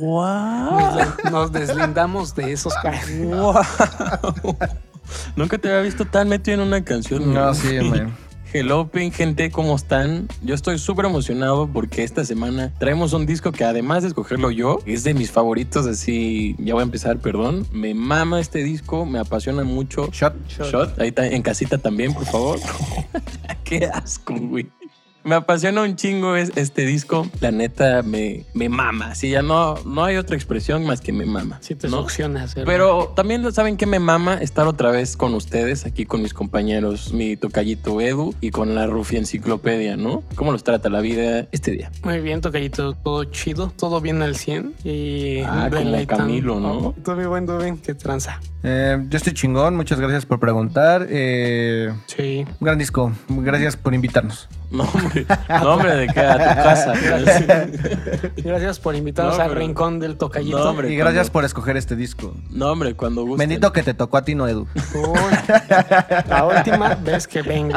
¡Wow! Nos, nos deslindamos de esos caras. ¡Wow! Nunca te había visto tan metido en una canción. No, sí, man. Hello, Pin, gente, ¿cómo están? Yo estoy súper emocionado porque esta semana traemos un disco que además de escogerlo yo, es de mis favoritos, así, ya voy a empezar, perdón. Me mama este disco, me apasiona mucho. Shot. Shot, ahí está, en casita también, por favor. Qué asco, güey. Me apasiona un chingo es- este disco. La neta me, me mama. Sí, ya no, no hay otra expresión más que me mama. Si te ¿no? Pero también saben que me mama estar otra vez con ustedes, aquí con mis compañeros, mi tocallito Edu y con la Rufia Enciclopedia, ¿no? ¿Cómo los trata la vida este día? Muy bien, tocallito, todo chido, todo bien al 100. Y Ah, como deleitando. Camilo, ¿no? Oh, todo bien, bueno, todo bien, qué tranza. Eh, yo estoy chingón, muchas gracias por preguntar. Eh, Sí. un gran disco, gracias por invitarnos. No, hombre, no, hombre, de qué a tu casa. Gracias por invitarnos No, al rincón del tocallito. No, hombre. Y gracias cuando- por escoger este disco. No, hombre, cuando gusten. Bendito que te tocó a ti, no Edu. Uy, la última vez que vengo.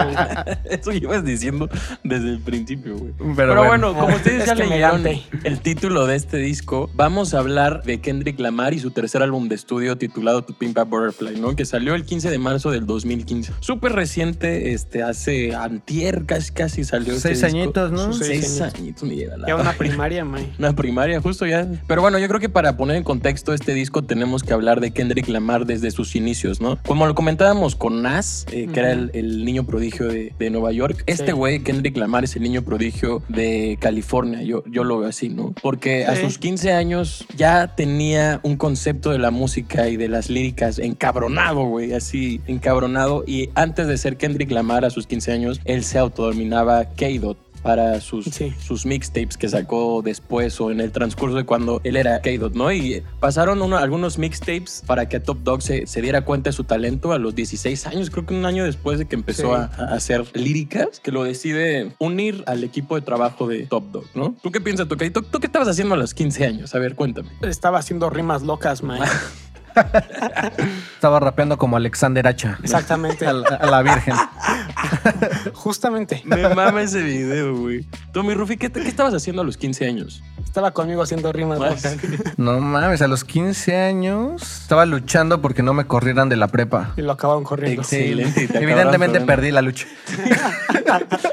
Eso ibas diciendo desde el principio, güey. Pero, Pero, bueno, como ustedes Es ya leyeron el título de este disco, vamos a hablar de Kendrick Lamar y su tercer álbum de estudio titulado To Pimp a Butterfly, ¿no? Que salió el 15 de marzo del 2015. Súper reciente, este, hace antier casi, casi salió este Seis disco. añitos, ¿no? Sus Seis, Seis añitos me lleva la Ya una primaria, May. una primaria, justo ya. Pero bueno, yo creo que para poner en contexto este disco tenemos que hablar de Kendrick Lamar desde sus inicios, ¿no? Como lo comentábamos con Nas, eh, que era el, el niño prodigio de, de Nueva York. Este Sí. güey, Kendrick Lamar, es el niño prodigio de California. Yo, yo lo veo así, ¿no? Porque a sus 15 años ya tenía un concepto de la música y de las líricas encabronado, güey, así encabronado. Y antes de ser Kendrick Lamar a sus 15 años, él se autodominaba K-Dot para sus, Sí. sus mixtapes que sacó después o en el transcurso de cuando él era K-Dot, ¿no? Y pasaron uno- algunos mixtapes para que Top Dog se, se diera cuenta de su talento a los 16 años, creo que un año después de que empezó Sí. a, a hacer líricas, que lo decide unir al equipo de trabajo de Top Dog, ¿no? ¿Tú qué piensas, Tocadito? ¿Tú qué estabas haciendo a los 15 años? A ver, cuéntame. Estaba haciendo rimas locas, May. Estaba rapeando como Alexander Hacha. Exactamente. A la, a la Virgen. Justamente. Me mama ese video, güey. Tú, mi Rufi, ¿qué, te- qué estabas haciendo a los 15 años? Estaba conmigo haciendo rimas. No mames, a los 15 años estaba luchando porque no me corrieran de la prepa. Y lo acabaron corriendo. Excelente. Evidentemente perdí la lucha.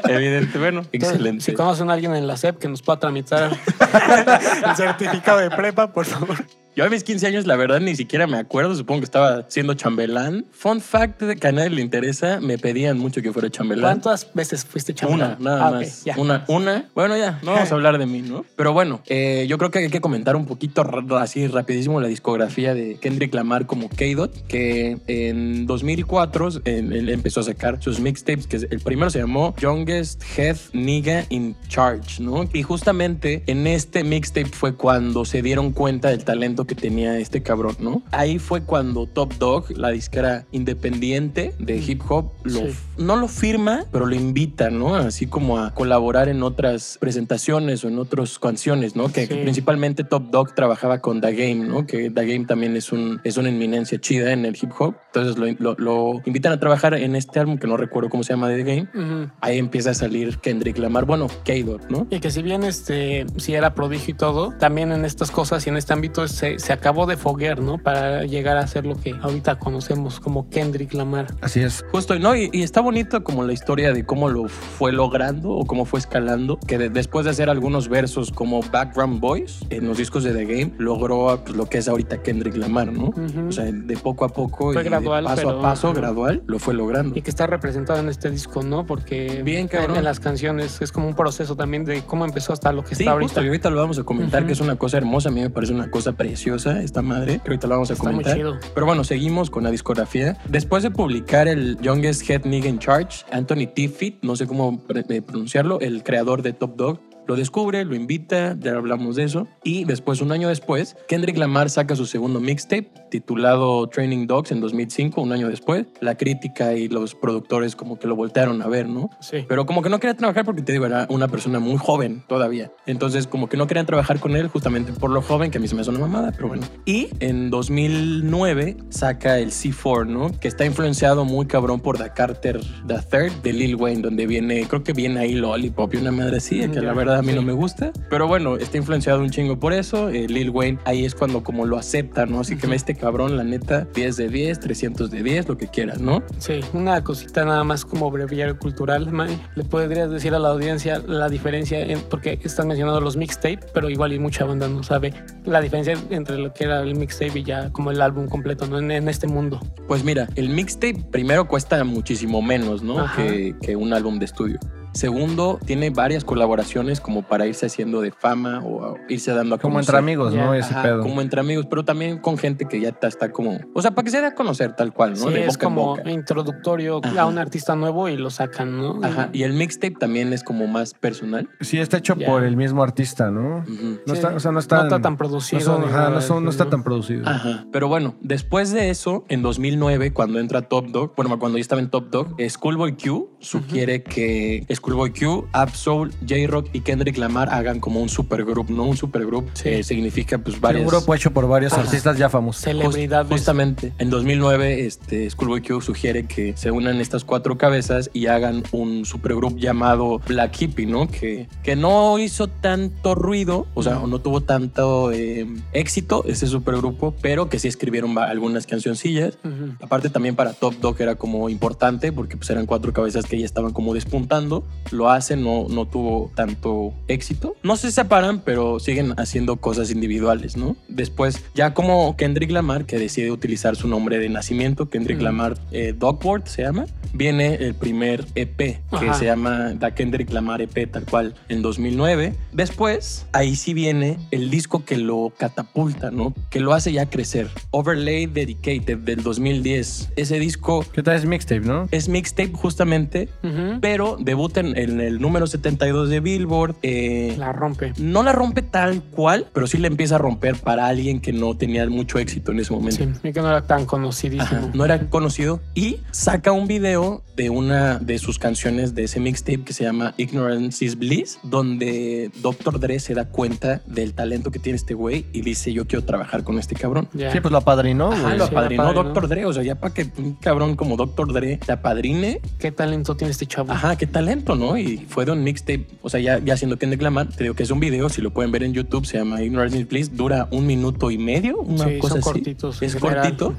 Evidente, bueno, Entonces, excelente. Si conocen a alguien en la SEP que nos pueda tramitar el certificado de prepa, por favor. Yo a mis 15 años, la verdad, ni siquiera me acuerdo. Supongo que estaba siendo chambelán. Fun fact de que a nadie le interesa, me pedían mucho que fuera chambelán. ¿Cuántas veces fuiste Una, chambelán? nada Ah, más. ya. Una, una. Bueno, ya, no vamos a hablar de mí, ¿no? Pero bueno, eh, yo creo que hay que comentar un poquito así rapidísimo la discografía de Kendrick Lamar como K-Dot, que en 2004 en- él empezó a sacar sus mixtapes, que el primero se llamó Youngest Head Nigga in Charge, ¿no? Y justamente en este mixtape fue cuando se dieron cuenta del talento que tenía este cabrón, ¿no? Ahí fue cuando Top Dog, la disquera independiente de hip hop, lo Sí. no lo firma, pero lo invita, ¿no? Así como a colaborar en otras presentaciones o en otras canciones, ¿no? Que, que Sí. principalmente Top Dog trabajaba con The Game, ¿no? Que The Game también es, un, es una inminencia chida en el hip hop. Entonces lo, lo- lo invitan a trabajar en este álbum que no recuerdo cómo se llama de The Game. Ujú. Ahí empieza a salir Kendrick Lamar, bueno, K-Dot, ¿no? Y que si bien este si era prodigio y todo, también en estas cosas y en este ámbito se, se acabó de foguear, ¿no? Para llegar a ser lo que ahorita conocemos como Kendrick Lamar. Así es. Justo, ¿no? Y, y está bonito como la historia de cómo lo fue logrando o cómo fue escalando, que de- después de hacer algunos versos como Background Boys en los discos de The Game, logró pues, lo que es ahorita Kendrick Lamar, ¿no? Ujú. O sea, de poco a poco Fue y de gradual, paso pero- a paso, ajá. gradual, lo fue logrando. Y que está representado en este disco, ¿no? Porque Bien, en, cabrón. en las canciones es como un proceso también de cómo empezó hasta lo que Sí, está justo, ahorita. y ahorita lo vamos a comentar, Ujú. que es una cosa hermosa, a mí me parece una cosa preciosa esta madre, que ahorita lo vamos a Está muy comentar. chido. Pero bueno, seguimos con la discografía. Después de publicar el Youngest Head Nigga in Charge, Anthony Tiffit, no sé cómo eh, pronunciarlo, el creador de Top Dog, lo descubre, lo invita, ya hablamos de eso. Y después, un año después, Kendrick Lamar saca su segundo mixtape titulado Training Dogs en 2005, un año después. La crítica y los productores como que lo voltearon a ver, ¿no? Sí. Pero como que no quería trabajar porque te digo, era una persona muy joven todavía. Entonces, como que no querían trabajar con él justamente por lo joven, que a mí se me hace una mamada, pero bueno. Y en 2009 saca el C4, ¿no? Que está influenciado muy cabrón por The Carter The Third de Lil Wayne, donde viene, creo que viene ahí Lollipop y una madre así, Mm, que la ya. verdad verdad a mí Sí. no me gusta. Pero bueno, está influenciado un chingo por eso. Eh, Lil Wayne ahí es cuando como lo acepta, ¿no? Así que me este cabrón, la neta, 10 de 10, 300 de 10, lo que quieras, ¿no? Sí, una cosita nada más como breviario cultural, May. ¿Le podrías decir a la audiencia la diferencia, en- porque están mencionando los mixtape, pero igual y mucha banda no sabe la diferencia entre lo que era el mixtape y ya como el álbum completo, ¿no? En, en este mundo. Pues mira, el mixtape primero cuesta muchísimo menos, ¿no? Que, que un álbum de estudio. Segundo, tiene varias colaboraciones como para irse haciendo de fama o irse dando a Como conocer. entre amigos, ¿no? Ese Ajá, pedo. como entre amigos, pero también con gente que ya está, está como... O sea, para que se dé a conocer tal cual, ¿no? Sí, de es en como boca. introductorio Ajá. a un artista nuevo y lo sacan, ¿no? Ajá, y el mixtape también es como más personal. Sí, está hecho por el mismo artista, ¿no? Ujú. No Sí, está, o sea, no está, no está tan producido. No, son- ajá, no, son- está ¿no? tan producido. Ajá. Pero bueno, después de eso, en 2009, cuando entra Top Dog, bueno, cuando yo estaba en Top Dog, Schoolboy Q sugiere que Schoolboy Q, Absol, J-Rock y Kendrick Lamar hagan como un supergroup, ¿no? Un supergroup Sí. eh, significa pues Sí, varias... un grupo hecho por varios Ajá. artistas ya famosos. Celebridades. Just- justamente. En 2009, este, Schoolboy Q sugiere que se unan estas cuatro cabezas y hagan un supergroup llamado Black Hippie, ¿no? Que, que no hizo tanto ruido, o sea, no tuvo tanto eh, éxito ese supergrupo, pero que sí escribieron algunas cancioncillas. Aparte también para Top Dog era como importante porque pues eran cuatro cabezas que ya estaban como despuntando. Lo hacen, no, no tuvo tanto éxito. No se separan, pero siguen haciendo cosas individuales, ¿no? Después, ya como Kendrick Lamar, que decide utilizar su nombre de nacimiento, Kendrick Ujú. Lamar eh, Dogward se llama, viene el primer EP que Ajá. se llama The Kendrick Lamar EP tal cual en 2009. Después, ahí sí viene el disco que lo catapulta, ¿no? Que lo hace ya crecer. Overlay Dedicated del 2010. Ese disco ¿Qué tal es mixtape, no? es mixtape justamente, Ujú. pero debuta en, en el número 72 de Billboard. eh, La rompe. no la rompe tal cual, pero sí la empieza a romper para alguien que no tenía mucho éxito en ese momento. Sí, y que no era tan conocidísimo. Ajá, no era conocido y saca un video de una de sus canciones de ese mixtape que se llama Ignorance is Bliss, donde Dr. Dre se da cuenta del talento que tiene este güey y dice yo quiero trabajar con este cabrón. Ya. Sí, pues lo apadrinó, Ajá, lo sí, apadrinó apadrinó. Dr. Dre, o sea, ya para que un cabrón como Dr. Dre te apadrine, ¿Qué talento tiene este chavo? ajá, qué talento, ¿no? Y fue de un mixtape, o sea, ya, ya siendo Kendrick Lamar, te digo que es un video, si lo pueden ver en YouTube, se llama Ignorance Bliss, dura un minuto y medio, una Sí, cosa son así. cortitos. Es cortito.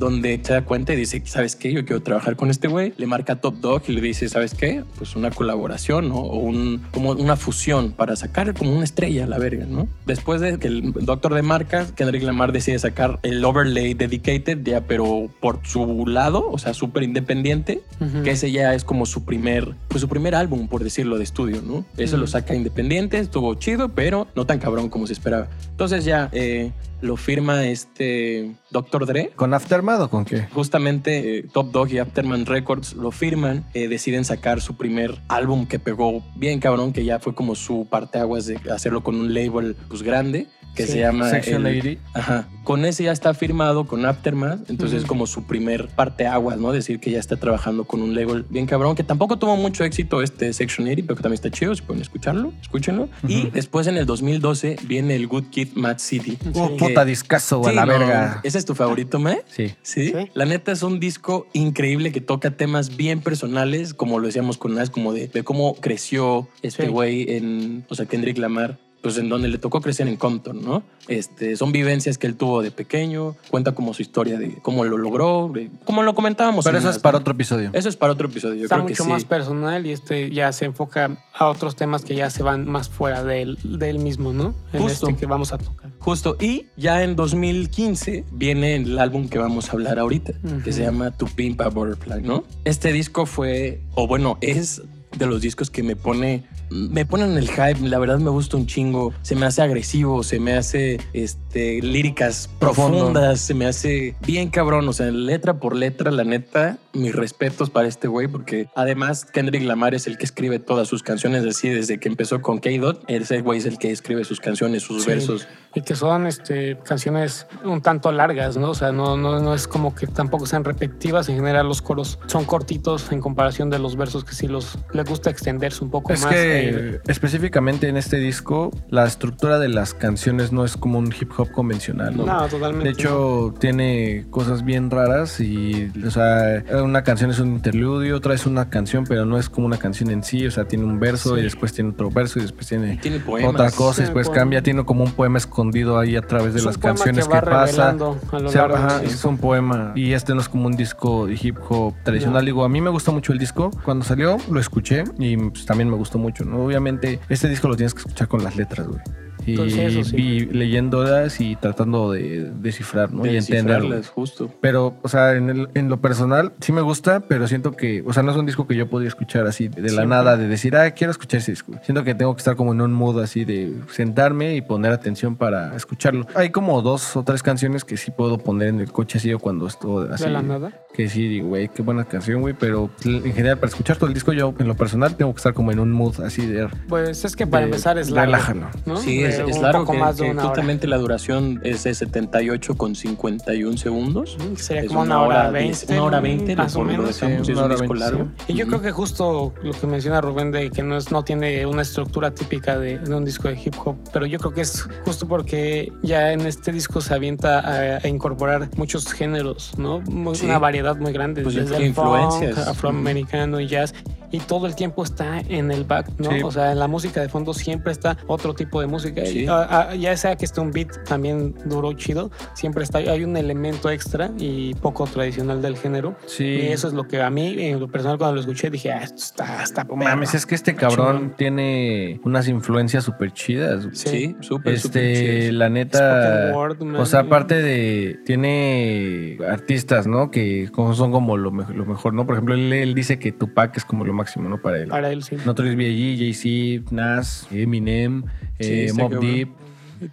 Donde se da cuenta y dice, ¿sabes qué? Yo quiero trabajar con este güey. Le marca Top Dog y le dice, ¿sabes qué? Pues una colaboración, ¿no? O un, como una fusión para sacar como una estrella a la verga, ¿no? Después de que el doctor de marca, Kendrick Lamar decide sacar el overlay dedicated, ya, pero por su lado, o sea, súper independiente, que ese ya es como su primer, pues su primer álbum, por decirlo, de estudio, ¿no? Eso lo saca independiente, estuvo chido, pero no tan cabrón como se esperaba. Entonces ya eh, lo firma este Dr. Dre ¿Con Aftermath o con qué? justamente eh, Top Dog y Afterman Records lo firman, eh, deciden sacar su primer álbum que pegó bien cabrón, que ya fue como su parteaguas de hacerlo con un label pues grande, que Sí, se llama... Section el- 80. Ajá. Con ese ya está firmado con Aftermath, entonces es como su primer parteaguas, ¿no? Decir que ya está trabajando con un label bien cabrón, que tampoco tuvo mucho éxito este Section 80, pero que también está chido, si pueden escucharlo, escúchenlo. Y Ujú. después en el 2012 viene el Good Kid, Mad City. Sí. Oh, puta discazo, a Sí, la no, verga. ¿Ese es tu favorito, me? Sí. ¿Sí? Sí. La neta es un disco increíble que toca temas bien personales, como lo decíamos con Nas, como de, de cómo creció este Sí. güey en, o sea, Kendrick Lamar, pues en donde le tocó crecer en Compton, ¿no? Este, son vivencias que él tuvo de pequeño, cuenta como su historia de cómo lo logró, de- como lo comentábamos. Pero eso es para ¿no? otro episodio. Eso es para otro episodio, yo Está creo que mucho sí. más personal y este ya se enfoca a otros temas que ya se van más fuera del, del mismo, ¿no? En Justo. este que vamos a tocar. Justo, y ya en 2015 viene el álbum que vamos a hablar ahorita, que se llama To Pimp a Butterfly, ¿no? Este disco fue, o bueno, es de los discos que me pone, me ponen el hype, la verdad me gusta un chingo, se me hace agresivo, se me hace este, líricas Profundo. profundas, se me hace bien cabrón, o sea, letra por letra, la neta, mis respetos para este güey, porque además Kendrick Lamar es el que escribe todas sus canciones, así desde que empezó con K-Dot, ese güey es el que escribe sus canciones, sus Sí. versos. Y que son este, canciones un tanto largas, ¿no? O sea, no, no, no es como que tampoco sean repetitivas. En general, los coros son cortitos en comparación de los versos que sí los le gusta extenderse un poco Es más. que eh, específicamente en este disco, la estructura de las canciones no es como un hip hop convencional. ¿no? no, totalmente. De hecho, tiene cosas bien raras y, o sea, una canción es un interludio, otra es una canción, pero no es como una canción en sí, o sea, tiene un verso Sí. y después tiene otro verso y después tiene Tiene poemas. otra cosa y después poemas. cambia, tiene como un poema escondido ahí a través de es las canciones que, que, pasa. revelando a lo O sea, ajá, disco. es un poema y este no es como un disco de hip hop tradicional. No. Digo, a mí me gusta mucho el disco. Cuando salió lo escuché y pues, también me gustó mucho, ¿no? Obviamente este disco lo tienes que escuchar con las letras, güey. Y Entonces, sí. vi leyéndolas y tratando de descifrar, ¿no? De y entenderlo. descifrarlas, justo. Pero, o sea, en, el- en lo personal sí me gusta, pero siento que, o sea, no es un disco que yo podría escuchar así de la nada, de decir, ah, quiero escuchar ese disco. Siento que tengo que estar como en un mood así de sentarme y poner atención para escucharlo. Hay como dos o tres canciones que sí puedo poner en el coche así o cuando estoy así. de la nada. Que sí, digo, güey, qué buena canción, güey, pero en general para escuchar todo el disco yo en lo personal tengo que estar como en un mood así de... Pues es que para de- empezar es largo. Relájalo. ¿no? Sí, es, es largo poco que, más de que una hora. justamente la duración es de 78 con 51 segundos. Que Sería Es como una hora diez- veinte. una hora ¿no? 20, más o menos. sí, es un hora disco 20, largo. Y yo Ujú. creo que justo lo que menciona Rubén de que no, es, no tiene una estructura típica de, de un disco de hip hop, pero yo creo que es justo porque ya en este disco se avienta a, a incorporar muchos géneros, ¿no? Muy- Sí. Una variedad muy grande, Pues desde el funk, influencias. afroamericano y jazz. Y todo el tiempo está en el back, ¿no? Sí. O sea, en la música de fondo siempre está otro tipo de música. Sí. Y, ah, ah, ya sea que esté un beat también duro, chido, siempre está, hay un elemento extra y poco tradicional del género. Sí. Y eso es lo que a mí, en lo personal, cuando lo escuché, dije, ah, esto está, está Mames, es que este cabrón tiene unas influencias súper chidas. Sí, súper, súper Este, la neta. word, man. O sea, aparte de. Tiene artistas, ¿no? Que son como lo, me- lo mejor, ¿no? Por ejemplo, él, él dice que Tupac es como lo máximo, ¿no? Para él. Para él, sí. Notorious B.I.G., Jay-Z, Nas, Eminem, Sí, eh, este Mob. Deep.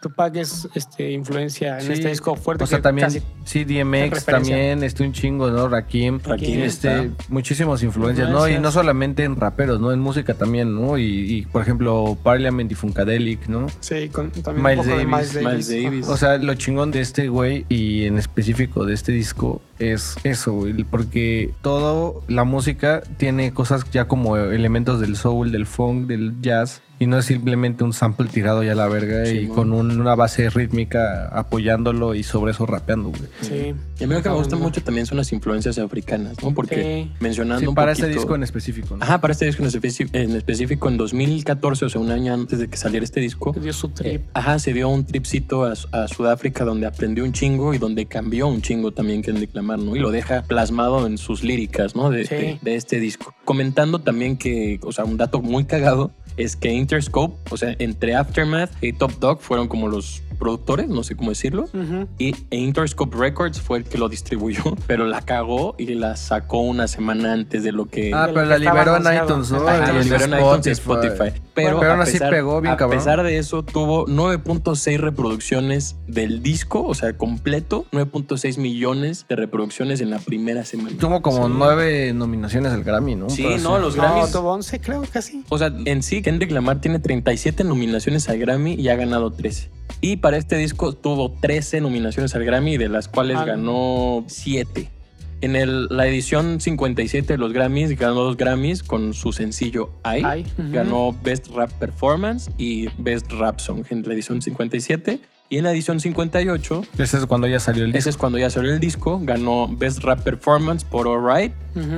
Tupac es este, influencia en Sí. este disco fuerte. O sea, que también, casi- sí, en DMX también, este un chingo, ¿no? Rakim. Rakim este, está. muchísimas influencias, ¿no? Y no solamente en raperos, ¿no? En música también, ¿no? Y, y, por ejemplo, Parliament y Funkadelic, ¿no? Sí, con también Miles un poco Davis. de Miles Davis. Miles Davis. O sea, lo chingón de este güey y en específico de este disco es eso, güey, porque todo la música tiene cosas ya como elementos del soul, del funk, del jazz y no es simplemente un sample tirado ya a la verga y con un- una base rítmica apoyándolo y sobre eso rapeando, güey. Sí. Y a mí lo que me gusta mucho también son las influencias africanas, ¿no? Porque Sí. mencionando Sí, un para poquito... este disco en específico, ¿no? Ajá, para este disco en especi- en específico, en 2014, o sea, un año antes de que saliera este disco, Dio su eh, trip. ajá, se dio un tripcito a, a Sudáfrica donde aprendió un chingo y donde cambió un chingo también Kendrick Lamar, ¿no? Y lo deja plasmado en sus líricas, ¿no? De, Sí. de- de este disco. Comentando también que, o sea, un dato muy cagado es que Interscope, o sea, entre Aftermath y Top Dog fueron como los productores, no sé cómo decirlo. Ujú. Y e Interscope Records fue el que lo distribuyó, pero la cagó y la sacó una semana antes de lo que... Ah, pero la liberó en iTunes, ¿no? Ajá, y en liberó en iTunes y Spotify. Pero, Pero aún a así pesar- pegó bien a cabrón. pesar de eso, tuvo 9.6 reproducciones del disco, o sea, completo, 9.6 millones de reproducciones en la primera semana. Tuvo como Sí. nueve nominaciones al Grammy, ¿no? Sí, Pero no, los No, Grammys. tuvo 11, creo, casi. O sea, en sí, Kendrick Lamar tiene 37 nominaciones al Grammy y ha ganado 13. Y para este disco tuvo 13 nominaciones al Grammy, de las cuales Ah. ganó 7. En el- la edición 57 de los Grammys ganó dos Grammys con su sencillo I. Ujú. Ganó Best Rap Performance y Best Rap Song en la edición 57. Y en la edición 58, Ese es cuando ya salió el disco. ese es cuando ya salió el disco, ganó Best Rap Performance por Alright.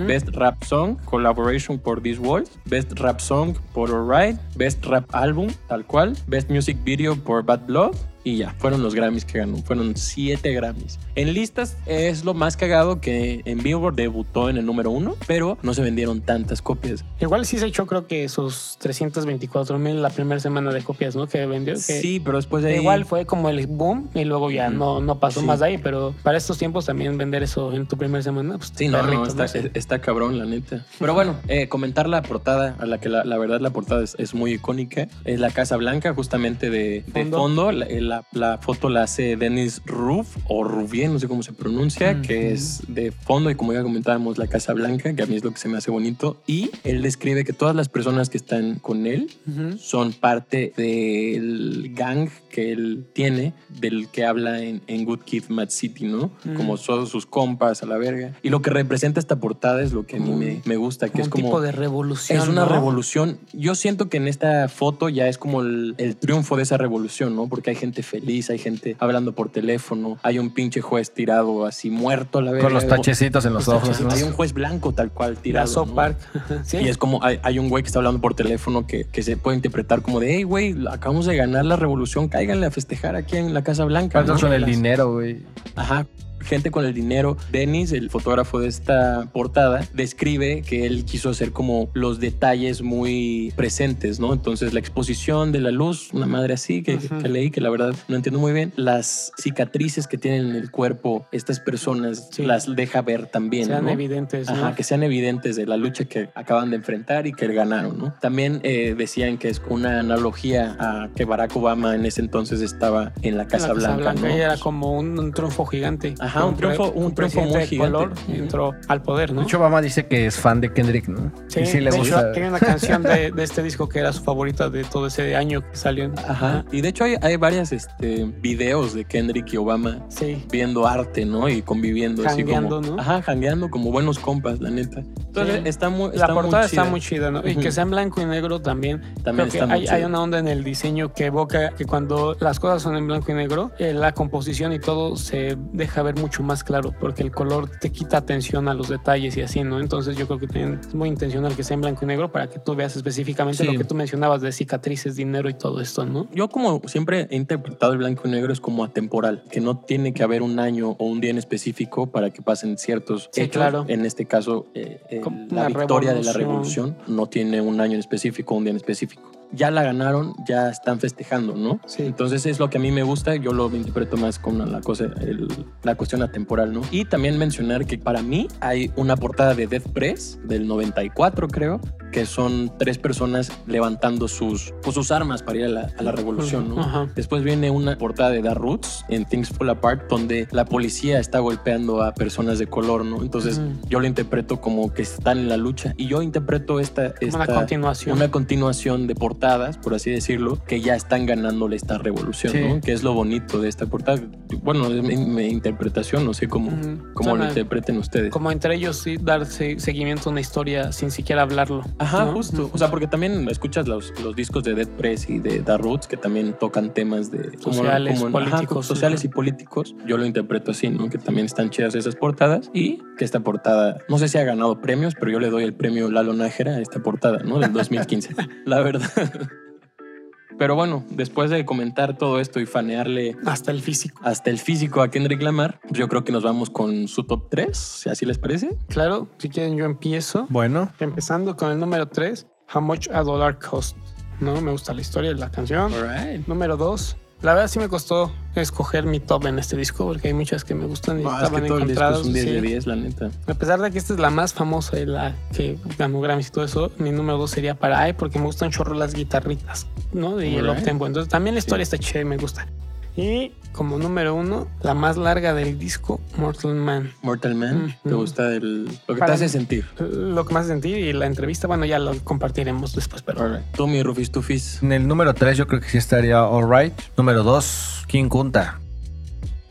Best Rap Song, Collaboration por This World, Best Rap Song por Alright, Best Rap Album, tal cual, Best Music Video por Bad Blood. Y ya, fueron los Grammys que ganó. Fueron siete Grammys. En listas es lo más cagado que en Billboard debutó en el número uno, pero no se vendieron tantas copias. Igual sí se echó, creo que sus 324 mil la primera semana de copias, ¿no? Que vendió. que Sí, pero después de ahí... Igual fue como el boom y luego ya no, no pasó Sí. más de ahí, pero para estos tiempos también vender eso en tu primera semana, pues Sí, no, no, perrito, está, sé. está cabrón, la neta. Pero bueno, eh, comentar la portada, a la que la, la verdad la portada es, es muy icónica. Es la Casa Blanca, justamente de, de Fondo. fondo. La, la, la foto la hace Dennis Ruf o Rubien, no sé cómo se pronuncia, que es de fondo y como ya comentábamos, la Casa Blanca, que a mí es lo que se me hace bonito. Y él describe que todas las personas que están con él son parte del gang que él tiene, del que habla en, en Good Kid, Mad City, ¿no? Mm. Como todos sus compas a la verga. Y lo que representa esta portada es lo que a mí me, me gusta, que Como es un como... tipo de revolución. Es una ¿no? revolución. Yo siento que en esta foto ya es como el, el triunfo de esa revolución, ¿no? Porque hay gente feliz, hay gente hablando por teléfono, hay un pinche juez tirado así muerto a la verga. Con los tachecitos en los Los ojos. ¿no? Hay un juez blanco tal cual tirado. ¿no? Park. sí. Y es como hay, hay un güey que está hablando por teléfono que, que se puede interpretar como de, hey, güey, acabamos de ganar la revolución, cáiganle a festejar aquí en la Casa Blanca. Faltas ¿no? con el Las- dinero, güey. Ajá. Gente con el dinero. Dennis, el fotógrafo de esta portada, describe que él quiso hacer como los detalles muy presentes, ¿no? Entonces, la exposición de la luz, una madre así que, leí, que la verdad no entiendo muy bien. Las cicatrices que tienen en el cuerpo estas personas Sí. las deja ver también. Sean ¿no? evidentes. ¿no? Ajá, que sean evidentes de la lucha que acaban de enfrentar y que ganaron, ¿no? También eh, decían que es una analogía a que Barack Obama en ese entonces estaba en la En Casa la Blanca, ¿no? y era como un, un gigante. Ajá, un triunfo- un triunfo muy de gigante. color entró al poder, ¿no? De hecho, Obama dice que es fan de Kendrick, ¿no? Sí, y sí le de gusta. hecho, tiene una canción de, de este disco que era su favorita de todo ese año que salió. en- Ajá. Y de hecho hay, hay varias este, videos de Kendrick y Obama Sí. viendo arte, ¿no? Y conviviendo así Jangueando, como... ¿no? Ajá, jangueando como buenos compas, la neta. Entonces Sí. está muy La portada está chida. muy chida, ¿no? Y Ujú. que sea en blanco y negro también. También Creo que está muy hay, hay chida. una onda en el diseño que evoca que cuando las cosas son en blanco y negro, eh, la composición y todo se deja ver mucho más claro porque el color te quita atención a los detalles y así, ¿no? Entonces yo creo que también es muy intencional que sea en blanco y negro para que tú veas específicamente Sí. lo que tú mencionabas de cicatrices, dinero y todo esto, ¿no? Yo como siempre he interpretado el blanco y negro es como atemporal, que no tiene que haber un año o un día en específico para que pasen ciertos Sí, hechos. claro. En este caso, eh, eh, la victoria de la revolución. revolución no tiene un año en específico o un día en específico. Ya la ganaron, ya están festejando, ¿no? Sí. Entonces es lo que a mí me gusta, yo lo interpreto más como la cosa, el- la cuestión atemporal, ¿no? Y también mencionar que para mí hay una portada de Death Press del 94, creo, que son tres personas levantando sus, pues, sus armas para ir a la, a la revolución, ¿no? Ajá. Después viene una portada de The Roots en Things Fall Apart, donde la policía está golpeando a personas de color, ¿no? Entonces yo lo interpreto como que están en la lucha y yo interpreto esta, una continuación. una continuación de portadas, por así decirlo, que ya están ganándole esta revolución, Sí. ¿no? Que es lo bonito de esta portada. Bueno, es mi, mi interpretación, no sé cómo, cómo lo interpreten ustedes. Como entre ellos sí dar se- seguimiento a una historia sin siquiera hablarlo. Ajá, ¿no? justo. O sea, porque también escuchas los, los discos de Dead Press y de The Roots que también tocan temas de Sociales, como- políticos, sociales y políticos. Yo lo interpreto así, ¿no? Que también están chidas esas portadas y que esta portada, no sé si ha ganado premios, pero yo le doy el premio Lalo Nájera a esta portada, ¿no? Del 2015. La verdad. Pero bueno, después de comentar todo esto y fanearle Hasta el físico. hasta el físico a Kendrick Lamar, yo creo que nos vamos con su top 3, si así les parece. Claro, si quieren yo empiezo. Bueno, Empezando con el número 3, How Much a Dollar Cost. No, me gusta la historia de la canción. Número 2, la verdad sí me costó escoger mi top en este disco porque hay muchas que me gustan y es estaban que encontradas. es un 10 sí. de 10, la neta. A pesar de que esta es la más famosa y la que ganó Grammys y todo eso, mi número 2 sería para AI porque me gustan chorro las guitarritas, ¿no? Y el Alright. uptempo. Entonces también la historia está chida y me gusta. Y como número uno, la más larga del disco, Mortal Man. Mortal Man, ¿te gusta el, lo que te hace sentir? Lo que más sentí y la entrevista, bueno, ya lo compartiremos después, pero Alright. Tú, mi Rufis Tufis. en el número 3 yo creo que sí estaría Alright. Número 2, King Kunta.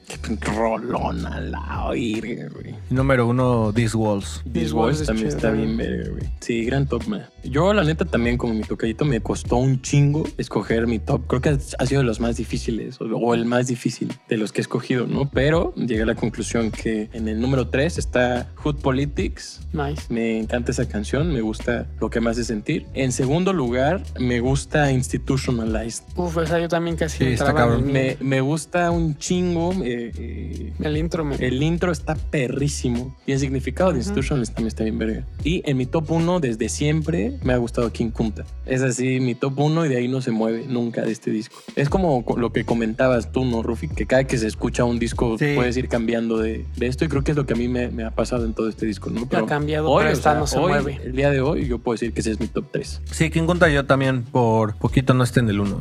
Qué rolona la oír, güey. Y número 1, These Walls. These These Walls también chido está bien güey. Sí, gran top, man. Yo, la neta, también como mi tocadito me costó un chingo escoger mi top. Creo que ha sido de los más difíciles, o, o el más difícil de los que he escogido, ¿no? Pero llegué a la conclusión que en el número 3 está Hood Politics. nice. Me encanta esa canción, me gusta lo que me hace sentir. En segundo lugar, me gusta Institutionalized. Uf, esa yo también casi Sí, está cabrón. Me, me gusta un chingo. eh, eh, El intro me... el intro está perrísimo. Y el significado de Ujú. Institutionalized también está bien verga. Y en mi top 1, desde siempre, me ha gustado King Kunta. Es así, mi top 1 y de ahí no se mueve nunca de este disco. Es como co- lo que comentabas tú, ¿no, Rufi? Que cada que se escucha un disco Sí. puedes ir cambiando de, de esto. Y creo que es lo que a mí me, me ha pasado en todo este disco, ¿no? ha cambiado, hoy, pero o esta sea, no se hoy, mueve. El día de hoy, yo puedo decir que ese es mi top 3. Sí, King Kunta yo también por poquito no esté en el 1.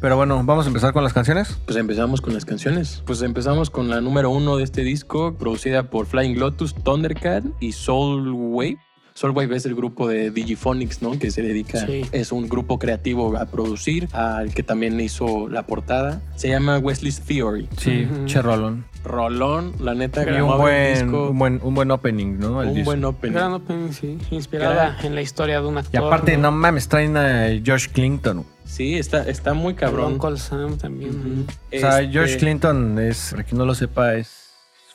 Pero bueno, vamos a empezar con las canciones. Pues empezamos con las canciones. Pues empezamos con la número uno de este disco, producida por Flying Lotus, Thundercat y Soul Wave. Soulwave es el grupo de Digiphonics, ¿no? Que se dedica, Sí. es un grupo creativo a producir, al que también hizo la portada. Se llama Wesley's Theory. Sí, Ujú. che rolón. Rolón, la neta, Y un buen, disco, un buen, un buen opening, ¿no? El un disco. buen opening. Gran opening, sí. Inspirada en la historia de un Y actor. aparte, no mames, traen a George Clinton. Sí, está, está muy cabrón. Uncle Sam también. O sea, Este, George Clinton es, para quien no lo sepa, es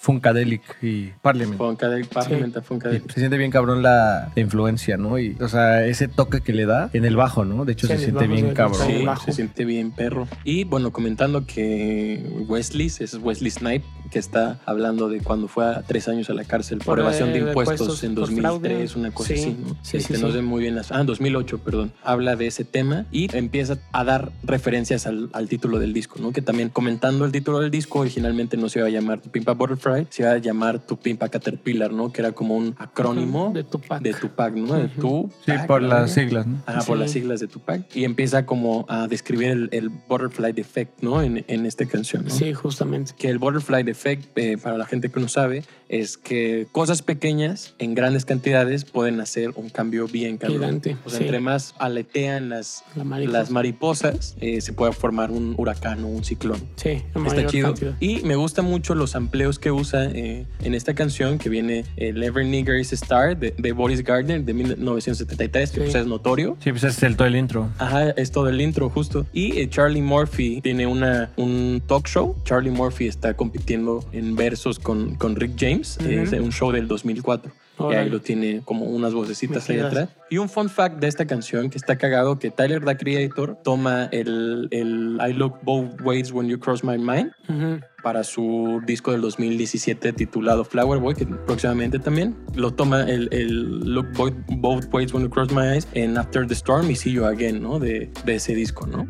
Funkadelic y Parliament. Funkadelic, Parliament, Y Funkadelic. se siente bien cabrón la, la influencia, ¿no? Y, o sea, ese toque que le da en el bajo, ¿no? De hecho, Sí, se siente bien cabrón. sí. Sí, se siente bien perro. Y bueno, comentando que Wesley, es Wesley Snipe, que está hablando de cuando fue a tres años a la cárcel por, Por, evasión eh, de de impuestos impuestos, en por 2003, fraude. una cosa Sí, así, ¿no? sí, Este, sí, no sí. sé muy bien las... Ah, en 2008, perdón. Habla de ese tema y empieza a dar referencias al, al título del disco, ¿no? Que también comentando el título del disco, originalmente no se iba a llamar Pimpa Butterfly, se iba a llamar Tu Pimpa Caterpillar, ¿no? Que era como un acrónimo De Tupac. de Tupac, ¿no? De Ujú. tu Sí, por las siglas, ¿no? Ajá, por Sí. las siglas de Tupac. Y empieza como a describir el, el Butterfly Effect, ¿no? En, en esta canción, ¿no? Sí, justamente. Que el Butterfly Effect, eh, para la gente que no sabe, es que cosas pequeñas en grandes cantidades pueden hacer un cambio bien cabrón. Gigante, O sea, sí. entre más aletean las, La mariposa. las mariposas, eh, se puede formar un huracán o un ciclón. Sí, Está chido. cantidad. Y me gusta mucho los amplios que usa eh, en esta canción, que viene el Every Nigger is a Star de, de Boris Gardner de 1973, que Sí. pues es notorio. Sí, pues es el todo el intro. Ajá, es todo el intro justo. Y eh, Charlie Murphy tiene una, un talk show. Charlie Murphy está compitiendo en versos con, con Rick James. Es un show del 2004. Y ahí lo tiene como unas vocecitas ahí atrás. Y un fun fact de esta canción que está cagado que Tyler, the Creator, toma el, el I Look Both Ways When You Cross My Mind Ujú. para su disco del 2017 titulado Flower Boy, que próximamente también lo toma el, el Look Both, Both Ways When You Cross My Eyes en After the Storm y See You Again, ¿no? De, de ese disco, ¿no?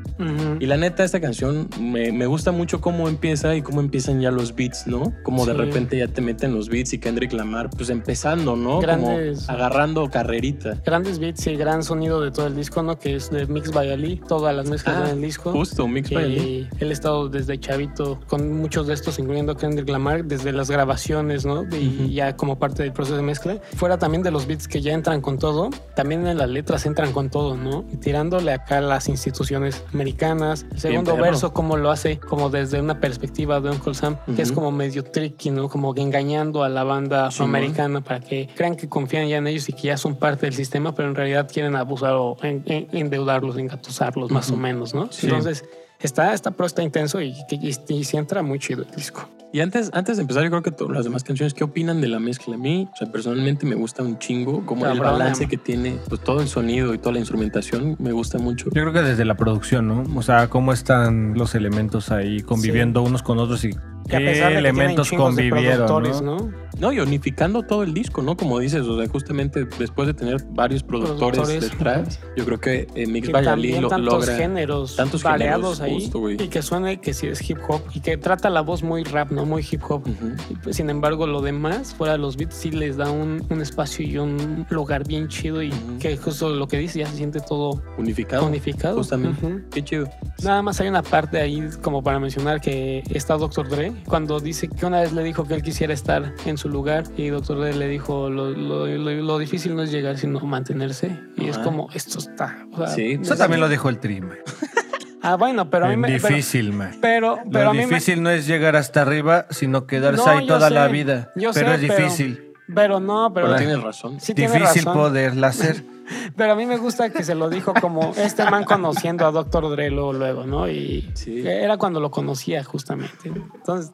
Y la neta, esta canción me, me gusta mucho cómo empieza y cómo empiezan ya los beats, ¿no? Como de repente ya te meten los beats y Kendrick Lamar, pues empezando, ¿no? Grandes- Como agarrando carrerita. Grandes beats y gran sonido de todo el disco, ¿no? Que es de Mix by Ali, todas las mezclas Ah, en el disco. Justo, Mix by Ali. Y él ha estado desde chavito con muchos de estos, incluyendo Kendrick Lamar, desde las grabaciones, ¿no? Y Ujú. ya como parte del proceso de mezcla. Fuera también de los beats que ya entran con todo, también en las letras entran con todo, ¿no? Y tirándole acá a las instituciones americanas. El segundo verso, como lo hace, como desde una perspectiva de Uncle Sam, que es como medio tricky, ¿no? Como engañando a la banda afroamericana para que crean que confían ya en ellos y que ya son parte del sistema, pero en realidad quieren abusar o en- en- endeudarlos, engatusarlos, más o Ujú. menos, ¿no? Sí. Entonces, está, está, pero está intenso y, y, y, y sí entra muy chido el disco. Y antes, antes de empezar, yo creo que todas las demás canciones, ¿qué opinan de la mezcla? A mí, o sea, personalmente me gusta un chingo, como el balance am- que tiene, pues todo el sonido y toda la instrumentación, me gusta mucho. Yo creo que desde la producción, ¿no? O sea, cómo están los elementos ahí conviviendo unos con otros y Que a pesar de que elementos convivieron, productores, ¿no? ¿no? No, y unificando todo el disco, ¿no? Como dices, o sea, justamente después de tener varios productores, Productores, detrás, yo creo que eh, Mix también lo, tantos logra. géneros tantos variados géneros, ahí justo, y que suene que sí es hip hop y que trata la voz muy rap, no muy hip hop. Ujú. Y, pues, Sin embargo, lo demás, fuera de los beats, sí les da un, un espacio y un lugar bien chido y Ujú. que justo lo que dice ya se siente todo Unificado. unificado. Justamente. Qué chido. Nada más hay una parte ahí como para mencionar que está Dr. Dre cuando dice que una vez le dijo que él quisiera estar en su lugar y Dr. Dre le dijo lo, lo- lo- lo difícil no es llegar sino mantenerse y es como esto está. o sea, Sí. Eso también lo dijo el Tri, man. Ah, bueno, pero a mí me, pero- difícil, man. Pero, pero, Lo a mí me- difícil no es llegar hasta arriba, sino quedarse No, ahí toda sé, la vida. yo pero sé, es pero- difícil. pero no, pero Pero tienes razón. sí tiene difícil razón. poderla hacer. Pero a mí me gusta que se lo dijo como este man conociendo a Dr. Dre luego, luego, ¿no? Y Sí. era cuando lo conocía justamente. Entonces,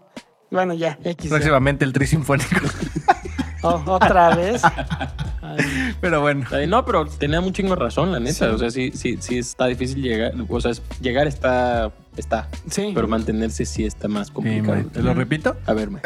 bueno, ya, X. Próximamente el Tri Sinfónico. Oh, otra vez. Ay, pero bueno. No, pero tenía un chingo razón, la neta. Sí. O sea, sí, sí, sí está difícil llegar. O sea, es- llegar está, está. sí, Pero mantenerse sí está más Sí, complicado. man. ¿Te lo repito? A ver, man.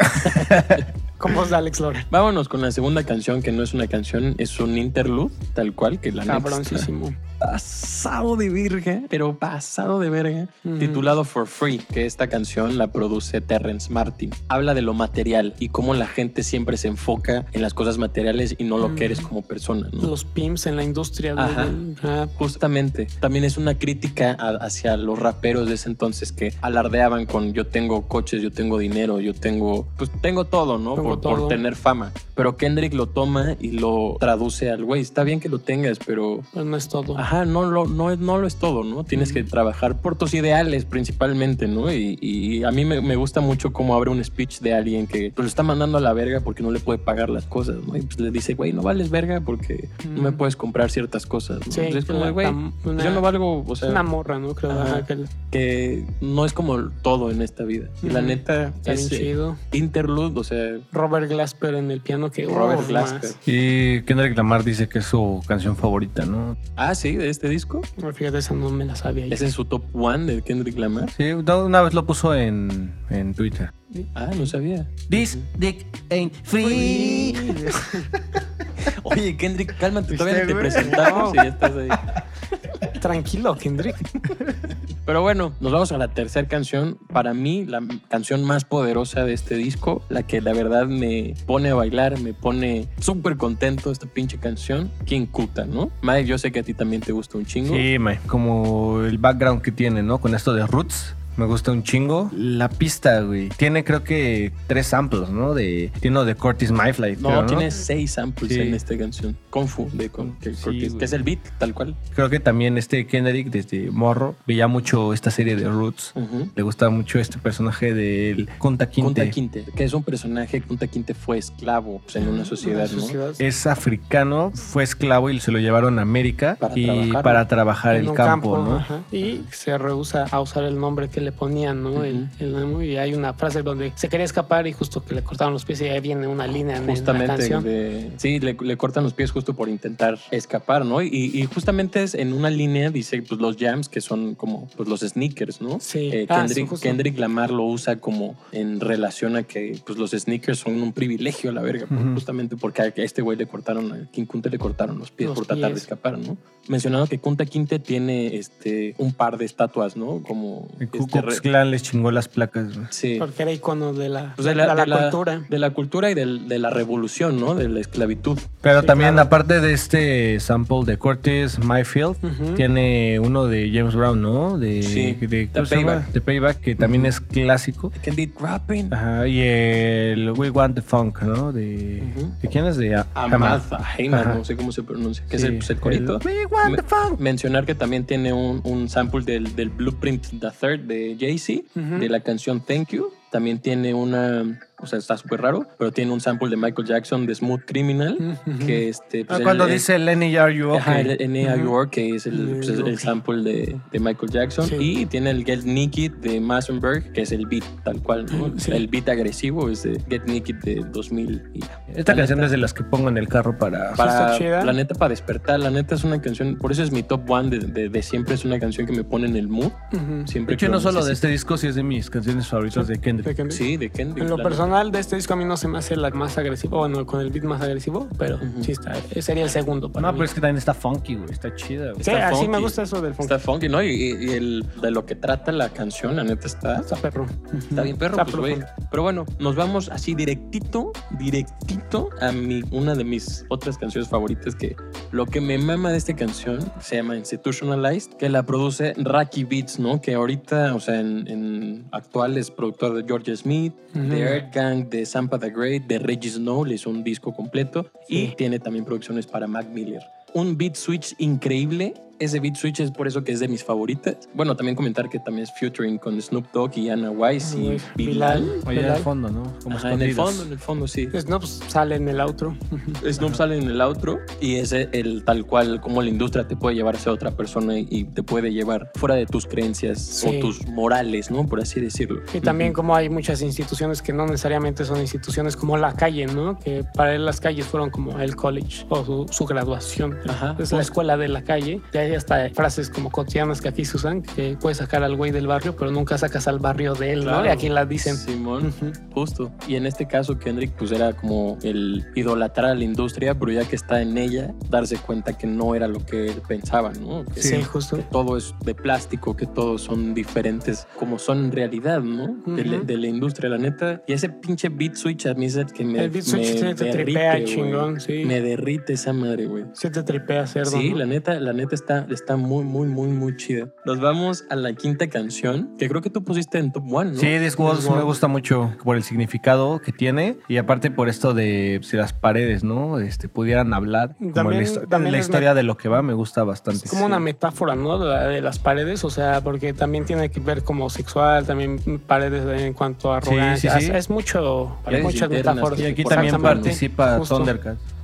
con voz de Alex Lora. Vámonos con la segunda canción, que no es una canción, es un interlude, tal cual, que la neta está- Cabroncísimo. pasado de verga, pero pasado de verga, Ujú. titulado For Free, que esta canción la produce Terrence Martin. Habla de lo material y cómo la gente siempre se enfoca en las cosas materiales y no lo que eres como persona, ¿no? Los pimps en la industria Ajá. del rap. Justamente, también es una crítica a- hacia los raperos de ese entonces que alardeaban con yo tengo coches, yo tengo dinero, yo tengo, pues tengo todo, ¿no? Tengo Por, por todo. tener fama. Pero Kendrick lo toma y lo traduce al güey. Está bien que lo tengas, pero Pues no es todo. Ajá, no lo, no, es- no lo es todo, ¿no? Tienes que trabajar por tus ideales principalmente, ¿no? Y, y a mí me, me gusta mucho cómo abre un speech de alguien que pues, lo está mandando a la verga porque no le puede pagar las cosas, ¿no? Y pues le dice, güey, no vales verga porque no me puedes comprar ciertas cosas, ¿no? Sí, Entonces es como, güey, pues yo no valgo, o Es sea, una morra, ¿no? Creo Ajá. ajá, que no es como todo en esta vida. Y la neta, chido. interlude, o sea, Robert Glasper en el piano que Robert oh, Glasper. más. Y Kendrick Lamar dice que es su canción favorita, ¿no? Ah, sí, de este disco. Fíjate, esa no me la sabía. yo. Es su top one de Kendrick Lamar. Sí, una vez lo puso en, en Twitter. Ah, no sabía. This dick ain't free. Oye, Kendrick, cálmate, todavía te presentamos y ya estás ahí. Tranquilo, Kendrick. Pero bueno, nos vamos a la tercera canción. Para mí, la canción más poderosa de este disco, la que la verdad me pone a bailar, me pone súper contento esta pinche canción, King Kuta, ¿no? Mike, yo sé que a ti también te gusta un chingo. Sí, mae, como el background que tiene, ¿no? Con esto de Roots. Me gusta un chingo. La pista, güey. Tiene creo que tres samples, ¿no? De, tiene uno de Curtis Mayfly. No, creo, ¿no? tiene seis samples Sí. en esta canción. Kung Fu de que, Sí, Curtis, que es el beat, tal cual. Creo que también este Kendrick, desde morro, veía mucho esta serie de Roots. Le gustaba mucho este personaje del Kunta Kinte. Kunta Kinte, que es un personaje, Kunta Kinte fue esclavo pues, en una sociedad, Una ¿no? sociedad. Es africano, fue esclavo y se lo llevaron a América Para y trabajar, para trabajar en el campo, ¿no? ajá. Y se rehúsa a usar el nombre que le ponían, ¿no? El- el, amo. y hay una frase donde se quería escapar y justo que le cortaron los pies y ahí viene una línea en la Justamente, canción. de- sí, le, le cortan los pies justo por intentar escapar, ¿no? Y, y justamente es en una línea dice pues los jams que son como pues los sneakers, ¿no? Sí. Eh, Ah, Kendrick, sí, justo. Kendrick Lamar lo usa como en relación a que pues los sneakers son un privilegio a la verga, justamente porque a este güey le cortaron, a King Kunta le cortaron los pies Los por tratar de escapar, ¿no? Mencionando que Kunta Kinte tiene este un par de estatuas, ¿no? Como Ku Klan les chingó las placas. güey. sí. Porque era icono de la, Pues de la, de la de la- cultura. De la cultura y de la revolución, ¿no? De la esclavitud. Pero Sí, también, claro. aparte de este sample de Curtis Mayfield, Ujú. tiene uno de James Brown, ¿no? De, Sí, de. Payback. The Payback, que también Ujú. es clásico. Candy Rapping. Ajá, y el We Want the Funk, ¿no? De, Ujú. ¿de quién es? De A- Amalfa, Heyman, Ajá. no sé cómo se pronuncia, que Sí, es el, pues, el corito. el We Want the Funk. Mencionar que también tiene un, un sample del, del Blueprint The Third de Jay-Z, de la canción Thank You. También tiene una, o sea, está súper raro, pero tiene un sample de Michael Jackson de Smooth Criminal, que este... pues, Ah, cuando el- dice Lenny, are you okay? Ajá, el N.A. Ujú. York, que es el, pues, es el sample de, de Michael Jackson. Sí. Y tiene el Get Naked de Massenberg, que es el beat tal cual, ¿no? Sí. El beat agresivo es de Get Naked de 2000. Y Esta la canción neta- es de las que pongo en el carro para... para, la neta, para despertar. La neta es una canción, por eso es mi top one de, de- de siempre. Es una canción que me pone en el mood. Ujú. Siempre De hecho, no solo de necesito. este disco, sí es de mis canciones favoritas de Kendrick. De Kendrick. Sí, de Kendrick. En lo la personal de este disco a mí no se me hace la más agresiva, bueno, con el beat más agresivo, pero Ujú. sí está, sería el segundo para No, mí. pero es que también está funky, güey. Está chida, güey. Sí, está así me funky. gusta eso del funk. Está funky, ¿no? Y, y el, de lo que trata la canción, la neta está. Está perro. Está bien perro, Está pues, güey. Pero bueno, nos vamos así directito, directito a mi, una de mis otras canciones favoritas que lo que me mama de esta canción se llama Institutionalized, que la produce Raki Beats, ¿no? Que ahorita, o sea, en, en actual es productor de George Smith, Ujú. de Earth Gang, de Sampa the Great, de Reggie Snow, le hizo un disco completo y tiene también producciones para Mac Miller. Un beat switch increíble. Ese beat switch es por eso que es de mis favoritas. Bueno, también comentar que también es featuring con Snoop Dogg y Anna Weiss y Bilal. Bilal. Oye, Bilal. al fondo, ¿no? Como Ajá, en el fondo, en el fondo, sí. Snoop pues, sale en el outro. Snoop sale en el outro y es el tal cual como la industria te puede llevar hacia otra persona y te puede llevar fuera de tus creencias Sí. o tus morales, ¿no? Por así decirlo. Y también como hay muchas instituciones que no necesariamente son instituciones como la calle, ¿no? Que para él las calles fueron como el college o su, su graduación. Ajá. Es la escuela de la calle. De hay hasta frases como cotidianas que aquí se usan, que puedes sacar al güey del barrio, pero nunca sacas al barrio de él, ¿no? Claro. Y aquí la dicen. Simón, justo. Y en este caso Kendrick pues era como el idolatrar a la industria, pero ya que está en ella, darse cuenta que no era lo que él pensaba, ¿no? Que, Sí, justo. que todo es de plástico, que todos son diferentes como son en realidad, ¿no? de, la, de la industria, la neta. Y ese pinche beat switch a mí es el que me, El beat switch me te tripea güey. chingón, sí. Me derrite esa madre, güey. Sí te tripea cerdo. Sí, ¿no? la neta, la neta está, está muy, muy, muy, muy chida. Nos vamos a la quinta canción, que creo que tú pusiste en top one, ¿no? Sí, Discworld me gusta mucho por el significado que tiene y aparte por esto de si las paredes, ¿no? Este, pudieran hablar. Como También- la, histo- también la historia de lo que va me gusta bastante. Es como una Sí. metáfora, ¿no? De, la- de las paredes, o sea, porque también tiene que ver como sexual, también paredes en cuanto a Sí, arrogancia. sí, sí. Es, es mucho, hay muchas internas. metáforas. Y aquí también participa.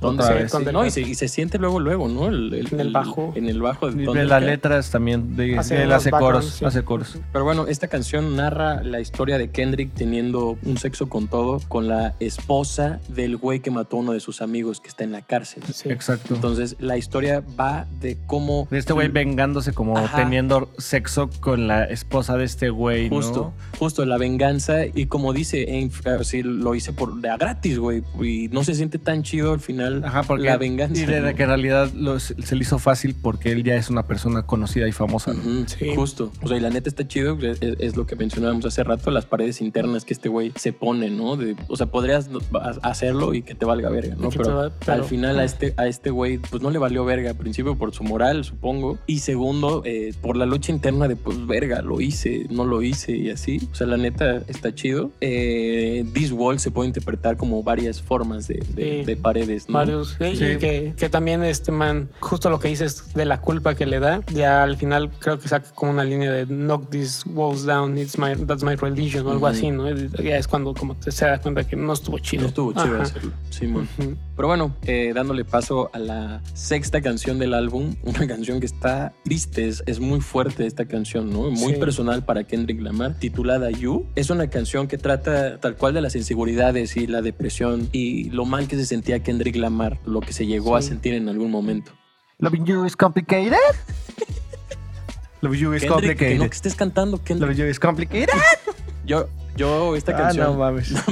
Donde Otra vez. No, y se, y se siente luego, luego, ¿no? El, En el bajo. En el bajo. De Y de las letras también. De, Hace él hace coros. sí. Hace coros. Pero bueno, esta canción narra la historia de Kendrick teniendo un sexo con todo con la esposa del güey que mató a uno de sus amigos que está en la cárcel. Sí. Exacto. Entonces, la historia va de cómo... de este güey vengándose como Ajá. teniendo sexo con la esposa de este güey, ¿no? Justo, justo la venganza y como dice, Aim, eh, lo hice por de a gratis, güey, y no se siente tan chido al final Ajá, porque la venganza. y de ¿no? que en realidad lo- se se le hizo fácil porque él ya es una persona conocida y famosa. ¿no? Ujú, Sí. Justo. O sea, y la neta está chido. Es, es lo que mencionábamos hace rato, las paredes internas que este güey se pone, ¿no? De- o sea, podrías hacerlo y que te valga verga, ¿no? Pero, va- pero- al final a este, a este güey, pues no le valió verga. Al principio por su moral, supongo. Y segundo, eh, por la lucha interna de, pues, verga, lo hice, no lo hice y así. O sea, la neta está chido. Eh, This Wall se puede interpretar como varias formas de, de- Sí. de paredes, ¿no? Varios, sí, que, que también este man, justo lo que dices de la culpa que le da, ya al final creo que saca como una línea de knock these walls down, it's my, that's my religion o algo así, ¿no? Ya es cuando como te se da cuenta que no estuvo chido. No estuvo chido hacerlo, Simón. Ujú. Pero bueno, eh, dándole paso a la sexta canción del álbum, una canción que está triste, es, es muy fuerte esta canción, ¿no? Muy Sí. personal para Kendrick Lamar, titulada You. Es una canción que trata tal cual de las inseguridades y la depresión y lo mal que se sentía Kendrick Lamar, lo que se llegó a Sí. sentir en algún momento. Loving you is complicated. Loving you is Kendrick, que no complicated. que estés cantando, Kendrick. Loving you is complicated. Yo, yo esta Ah, canción... no mames.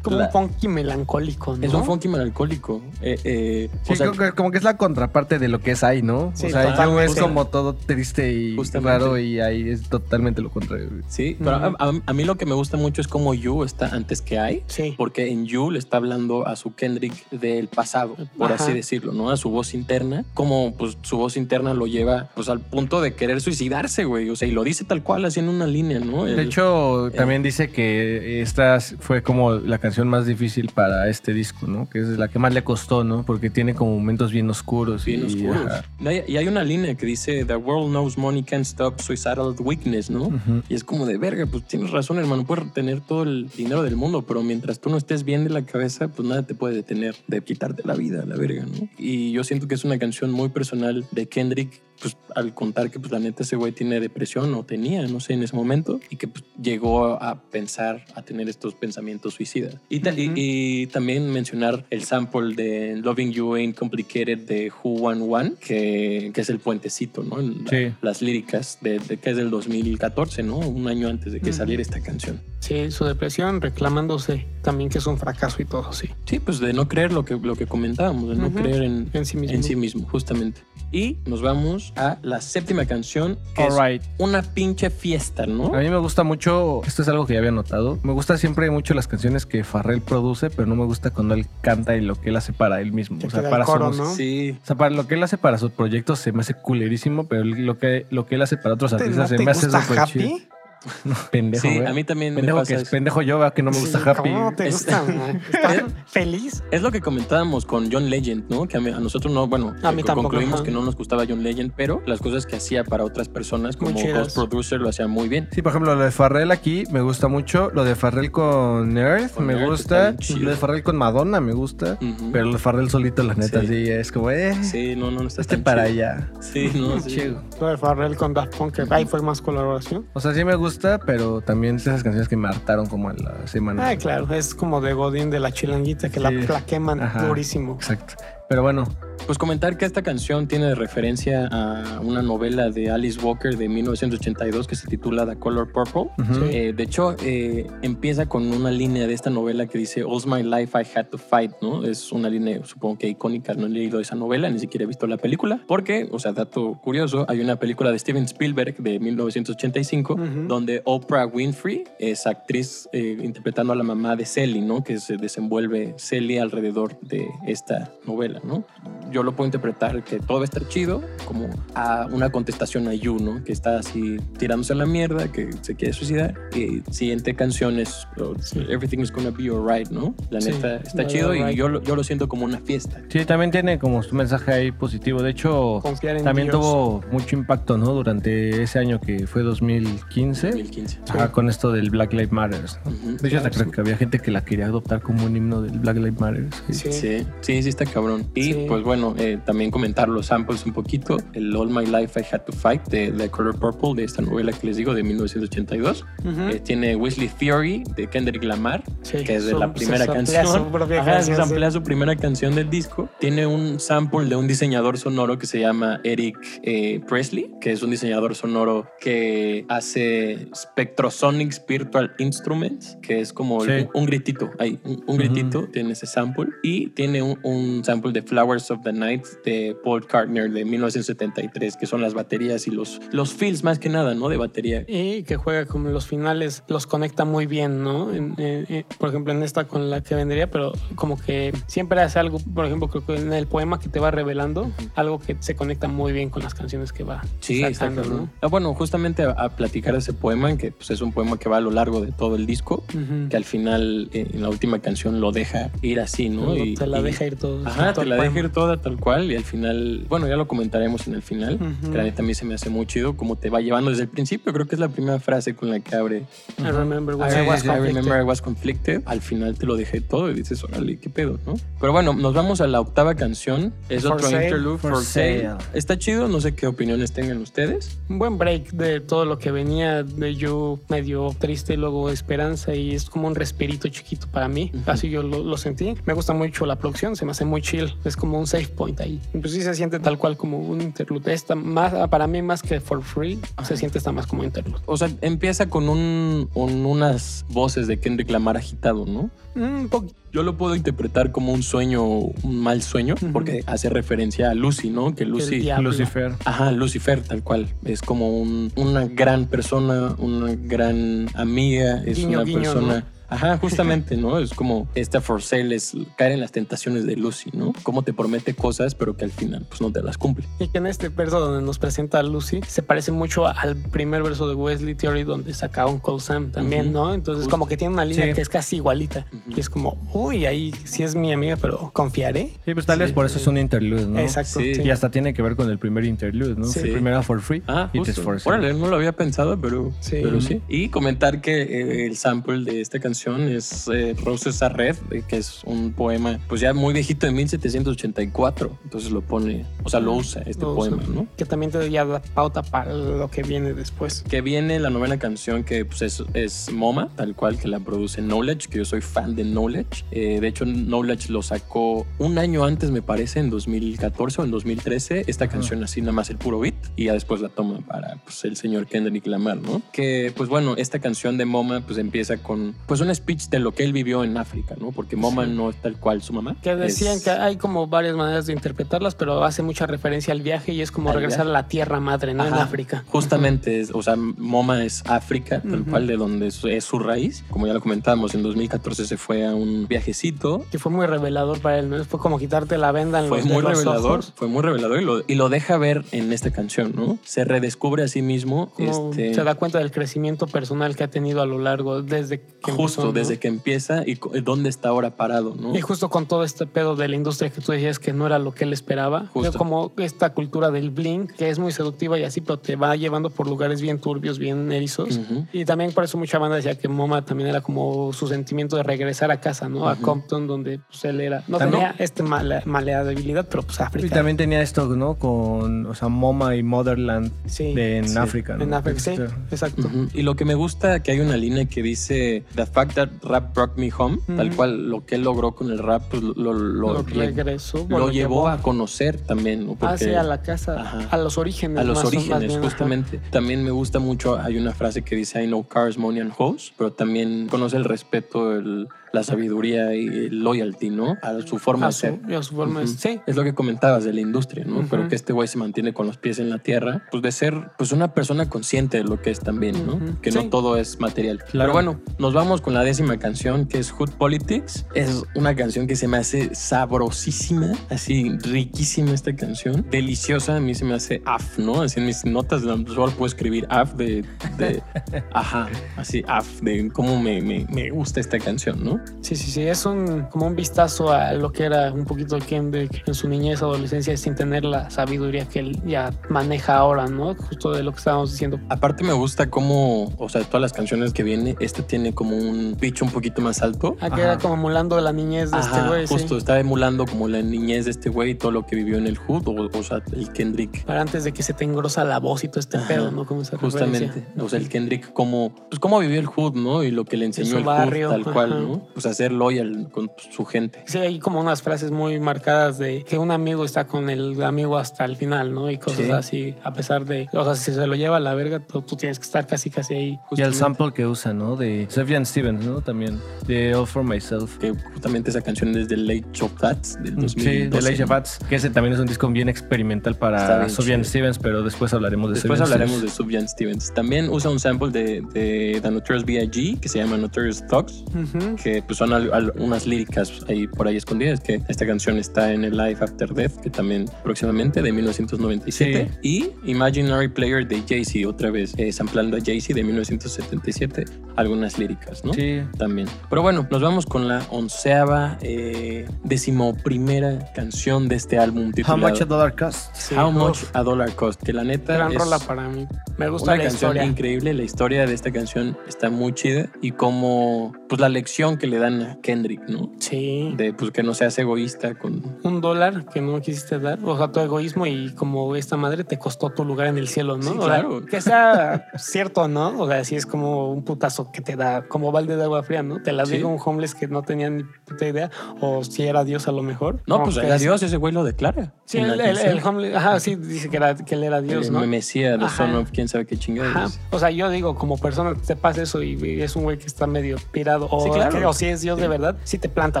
Como La- un funky melancólico, ¿no? Es un funky melancólico. Eh, eh, Sí, o sea, creo que- como que es la contraparte de lo que es ahí, ¿no? Sí, o sea, yo es como todo triste y Justamente. raro y ahí es totalmente lo contrario. güey. Sí, pero a, a- a mí lo que me gusta mucho es cómo You está antes que I. Sí. Porque en You le está hablando a su Kendrick del pasado, por Ajá. así decirlo, ¿no? A su voz interna. Como pues su voz interna lo lleva pues al punto de querer suicidarse, güey. O sea, y lo dice tal cual, haciendo una línea, ¿no? De El- hecho, también dice que esta fue como la canción más difícil para este disco, ¿no? Que es la que más le costó, ¿no? Porque tiene como momentos bien oscuros. bien y, oscuros. ajá. Y hay- y hay una línea que dice, The world knows money can't stop suicidal weakness, ¿no? Y es como de verga, pues tienes razón, hermano, puedes tener todo el dinero del mundo, pero mientras tú no estés bien de la cabeza, pues nada te puede detener de quitarte la vida, la verga, ¿no? Y yo siento que es una canción muy personal de Kendrick, pues al contar que pues la neta ese güey tiene depresión o tenía, no sé, en ese momento, y que pues llegó a pensar, a tener estos pensamientos suicidas. Y, ta- y- Ujú. y también mencionar el sample de Loving You Ain't Complicated de Who One One, que, que es el puentecito, ¿no? La- Sí. las líricas de, de- que es del 2014, ¿no? Un año antes de que Ujú. saliera esta canción. Sí, su depresión, reclamándose también que es un fracaso y todo, sí. Sí, pues de no creer lo que, lo que comentábamos, de no Ujú. creer en, En sí mismo. en sí mismo, justamente. Y nos vamos a la séptima canción, que es una pinche fiesta, ¿no? A mí me gusta mucho, esto es algo que ya había notado, me gusta siempre mucho las canciones que Farrell produce, pero no me gusta cuando él canta y lo que él hace para él mismo. Que o sea, para su coro, música. ¿no? Sí. O sea, para lo que él hace para sus proyectos se me hace culerísimo, pero lo que, lo que él hace para otros ¿Te- artistas ¿No se te me hace súper chido. Pendejo, Sí, güey. a mí también me pendejo pasa que es eso. pendejo yo, ¿verdad? que no me gusta Sí, Happy. ¿Cómo no te gusta? feliz? Es lo que comentábamos con John Legend, ¿no? Que a, mí- a nosotros no, bueno, A mí tampoco, concluimos ajá. que no nos gustaba John Legend, pero las cosas que hacía para otras personas como. Ghost Producer lo hacía muy bien. Sí, por ejemplo, lo de Farrell aquí me gusta mucho. Lo de Farrell con Earth Con me Earth gusta. Lo de Farrell con Madonna me gusta. Pero lo de Farrell solito, la neta, Sí. sí, es como, eh, Sí, no, no, no está este tan para chido. allá. Sí, no, sí. Chido. Lo de Farrell con Daft Punk, que ahí fue más colaboración. O sea, sí me gusta, pero también esas canciones que me hartaron como a la semana. Ah, claro, es como de Godín de la chilanguita que Sí. la, la queman Ajá. durísimo. Exacto. Pero bueno, Pues comentar que esta canción tiene referencia a una novela de Alice Walker de 1982 que se titula The Color Purple. Ujú. Eh, de hecho, eh, empieza con una línea de esta novela que dice All my life I had to fight, ¿no? Es una línea, supongo que icónica. No he leído esa novela, ni siquiera he visto la película. Porque, o sea, dato curioso, hay una película de Steven Spielberg de 1985 Ujú. donde Oprah Winfrey es actriz eh, interpretando a la mamá de Sally, ¿no? Que se desenvuelve Sally alrededor de esta novela, ¿no? Yo lo puedo interpretar que todo va a estar chido, como a una contestación a You, ¿no? Que está así tirándose a la mierda, que se quiere suicidar. Y siguiente canción es oh, Sí. Everything is gonna be alright, ¿no? La Sí, neta está chido y alright. yo, lo- yo lo siento como una fiesta. Sí, también tiene como su mensaje ahí positivo. De hecho, también Dios. tuvo mucho impacto, ¿no? Durante ese año que fue 2015. 2015. Ajá, con esto del Black Lives Matter. ¿no? Ujú. De hecho, hasta Claro, creo que había gente que la quería adoptar como un himno del Black Lives Matter. Sí. Sí. Sí, sí, sí está cabrón. Y Sí. pues bueno, eh, también comentar los samples un poquito. El All My Life I Had to Fight de The Color Purple, de esta novela que les digo, de 1982. Ujú. Eh, tiene Wesley Theory de Kendrick Lamar, Sí, que es de su- la primera canción. su propia Ajá, canción, se sí. su primera canción del disco. Tiene un sample de un diseñador sonoro que se llama Eric eh, Presley, que es un diseñador sonoro que hace Spectrosonics Virtual Instruments, que es como un, un gritito. Ahí, un, un Ujú. gritito tiene ese sample. Y tiene un, un sample de Flowers of the Night de Paul Cartner de 1973, que son las baterías y los, los feels más que nada, ¿no? De batería. Y que juega con los finales, los conecta muy bien, ¿no? En- en- en- por ejemplo, en esta con la que vendría, pero como que siempre hace algo, por ejemplo, creo que en el poema que te va revelando, algo que se conecta muy bien con las canciones que va Sí, sacando. ¿no? Ah, bueno, justamente a, a platicar ese poema, que pues, es un poema que va a lo largo de todo el disco, que al final eh, en la última canción lo deja ir así, ¿no? Luego te la y- deja ir todo. Ajá, te la deja ir toda tal cual y al final, bueno, ya lo comentaremos en el final, Ujú. que la neta a mí se me hace muy chido cómo te va llevando desde el principio, creo que es la primera frase con la que abre I remember when I, I was I remember. I was conflicted. Al final te lo dejé todo y dices, órale, qué pedo, ¿no? Pero bueno, nos vamos a la octava canción. Es For otro Sale. interlude, For For, sale. Sale. Está chido, no sé qué opiniones tengan ustedes. Un buen break de todo lo que venía de yo medio triste, luego esperanza y es como un respirito chiquito para mí. Ujú. Así yo lo, lo sentí. Me gusta mucho la producción, se me hace muy chill. Es como un safe point ahí. Pues sí se siente tal cual como un interlude. Esta más, para mí más que for free, se siente esta más como interlude. O sea, empieza con, un, con unas voces de Kendrick Lamar agitado, ¿no? Un poquito. Yo lo puedo interpretar como un sueño, un mal sueño, porque hace referencia a Lucy, ¿no? Que Lucy... Lucifer. Ajá, Lucifer, tal cual. Es como un- una gran persona, una gran amiga, es Guiño, una guiño, persona. ¿no? Ajá, justamente, ¿no? Es como esta for sale es caer en las tentaciones de Lucy, ¿no? Como te promete cosas, pero que al final pues no te las cumple. Y que en este verso donde nos presenta a Lucy se parece mucho al primer verso de Wesley Theory donde saca un Uncle Sam también, Ujú. ¿no? Entonces Justo. como que tiene una línea Sí. que es casi igualita. Ujú. Y es como, uy, ahí sí es mi amiga, pero confiaré. Sí, pues tal vez Sí. por eso es un interlude, ¿no? Exacto. Sí. sí. Y hasta tiene que ver con el primer interlude, ¿no? Sí. El primero era for free Ah, y this justo. for sale. No lo había pensado, pero Sí. pero sí. Y comentar que eh, el sample de esta canción es eh, Roses are Red, eh, que es un poema, pues ya muy viejito de 1784. Entonces lo pone, o sea, lo usa este Lo poema. ¿no? Que también te ya da pauta para lo que viene después. Que viene la novena canción que pues, es, es MoMA, tal cual, que la produce Knowledge, que yo soy fan de Knowledge. Eh, de hecho, Knowledge lo sacó un año antes, me parece, en 2014 o en 2013. Esta canción así nada más el puro beat y ya después la toma para pues, el señor Kendrick Lamar, ¿no? Que pues bueno, esta canción de MoMA pues empieza con pues un speech de lo que él vivió en África, ¿no? Porque MoMA Sí. no es tal cual su mamá. Que decían Es- que hay como varias maneras de interpretarlas, pero hace mucha referencia al viaje y es como regresar viaje. a la tierra madre, ¿no? En Ajá. África. Justamente, es, o sea, MoMA es África, tal cual de donde es, es su raíz. Como ya lo comentábamos, en 2014 se fue a un viajecito. Que fue muy revelador para él, ¿no? Fue como quitarte la venda en Fue los, muy los revelador, ojos. fue muy revelador y lo, y lo deja ver en esta canción, ¿no? Se redescubre a sí mismo. Como este, se da cuenta del crecimiento personal que ha tenido a lo largo desde que justo empezó, ¿no? desde que empieza y co- dónde está ahora parado, ¿no? Y justo con todo este pedo de la industria que tú decías que no era lo que él esperaba, Justo. Como esta cultura del bling, que es muy seductiva y así, pero te va llevando por lugares bien turbios, bien erizos. Ujú. Y también por eso mucha banda decía que MoMA también era como su sentimiento de regresar a casa, ¿no? A Ujú. Compton, donde pues, él era. No También- tenía este male- maleabilidad, pero pues África. Y también tenía esto, ¿no? Con, o sea, MoMA y Motherland Sí, de en sí. África, ¿no? en África, sí, Este, exacto. Ujú. Y lo que me gusta que hay una línea que dice The fact That Rap Brought Me Home, tal cual lo que él logró con el rap, pues lo, regresó. lo llevó a conocer también. Ah, Porque- sí, a la casa, Ajá. a los orígenes. a los más- orígenes, bien, ajá. justamente. También me gusta mucho, hay una frase que dice I know cars, money and hoes, pero también conoce el respeto, el- la sabiduría y el loyalty, ¿no? A su forma A de ser. a su forma de- Ujú. Sí. Es lo que comentabas de la industria, ¿no? Ujú. Pero que este güey se mantiene con los pies en la tierra, pues de ser pues una persona consciente de lo que es también, ¿no? Ujú. Que Sí. no todo es material. Claro. Pero bueno, nos vamos con la décima canción que es Hood Politics. Es una canción que se me hace sabrosísima, así riquísima esta canción, deliciosa, a mí se me hace af, ¿no? Así en mis notas solo puedo escribir af de, de ajá, así af de cómo me, me, me gusta esta canción, ¿no? Sí, sí, sí. Es un, como un vistazo a lo que era un poquito Kendrick en su niñez, adolescencia, sin tener la sabiduría que él ya maneja ahora, ¿no? Justo de lo que estábamos diciendo. Aparte me gusta cómo, o sea, de todas las canciones que viene, esta tiene como un pitch un poquito más alto. Ah, que era como emulando la niñez de este güey. sí. justo, está emulando como la niñez de este güey y todo lo que vivió en el Hood, o, o sea, el Kendrick. Para antes de que se te engrosa la voz y todo este Ajá, pedo, ¿no? Como esa Justamente, referencia. o sea, el Kendrick como, pues cómo vivió el Hood, ¿no? Y lo que le enseñó el barrio, Hood, tal cual. ¿no? Pues a ser loyal con su gente. Sí, hay como unas frases muy marcadas de que un amigo está con el amigo hasta el final, ¿no? Y cosas Sí. así, a pesar de, o sea, si se lo lleva a la verga, tú, tú tienes que estar casi, casi ahí. Y el Justamente. sample que usa, ¿no? De Sufjan Stevens, ¿no? También. De All For Myself. Que justamente esa canción es de Late Show Fats del 2012. Sí, de Elijah ¿no? Fats, que ese también es un disco bien experimental para chido. Stevens, pero después hablaremos de Después hablaremos de Stevens. Subjan Stevens. También usa un sample de, de The Notorious B.I.G. que se llama Notorious Thugs, Ujú. que pues son al- al- unas líricas ahí por ahí escondidas, que esta canción está en el Life After Death, que también próximamente de 1997, y Imaginary Player de Jay-Z, otra vez eh, samplando a Jay-Z de 1977, algunas líricas, ¿no? Sí. También. Pero bueno, nos vamos con la onceava, eh, decimoprimera canción de este álbum How titulado much a dollar cost? Sí, How uf, Much a Dollar Cost, que la neta Gran es rola para mí. Me gusta una la canción historia. increíble. La historia de esta canción está muy chida y como pues la lección que le dan a Kendrick, ¿no? Sí. De pues que no seas egoísta con Un dólar que no quisiste dar, o sea, tu egoísmo y como esta madre te costó tu lugar en el cielo, ¿no? Sí, O sea, claro. que sea cierto, ¿no? O sea, si es como un putazo que te da como balde de agua fría, ¿no? Te la Sí. digo un homeless que no tenía ni puta idea, o si era Dios a lo mejor. No, pues era es- Dios, ese güey lo declara. Sí, el, el, homeless, ajá, sí, dice que, era, que él era Dios, El ¿no? Mesías, Ajá. son of quién sabe qué chingados. O sea, yo digo, como persona te pasa eso y, y es un güey que está medio pirado, o, Sí, claro. que- o si es Dios Sí. de verdad, sí te planta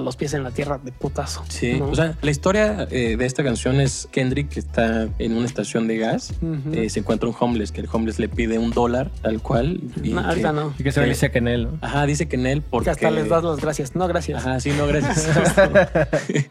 los pies en la tierra de putazo. Sí, ¿no? o sea, la historia eh, de esta canción es Kendrick que está en una estación de gas, eh, se encuentra un homeless, que el homeless le pide un dólar, tal cual. Y No, que- ahorita no. Y que se que- dice que en él, ¿no? Ajá, dice que en él porque... Que hasta les das las gracias. No, gracias. Ajá, sí, no, gracias.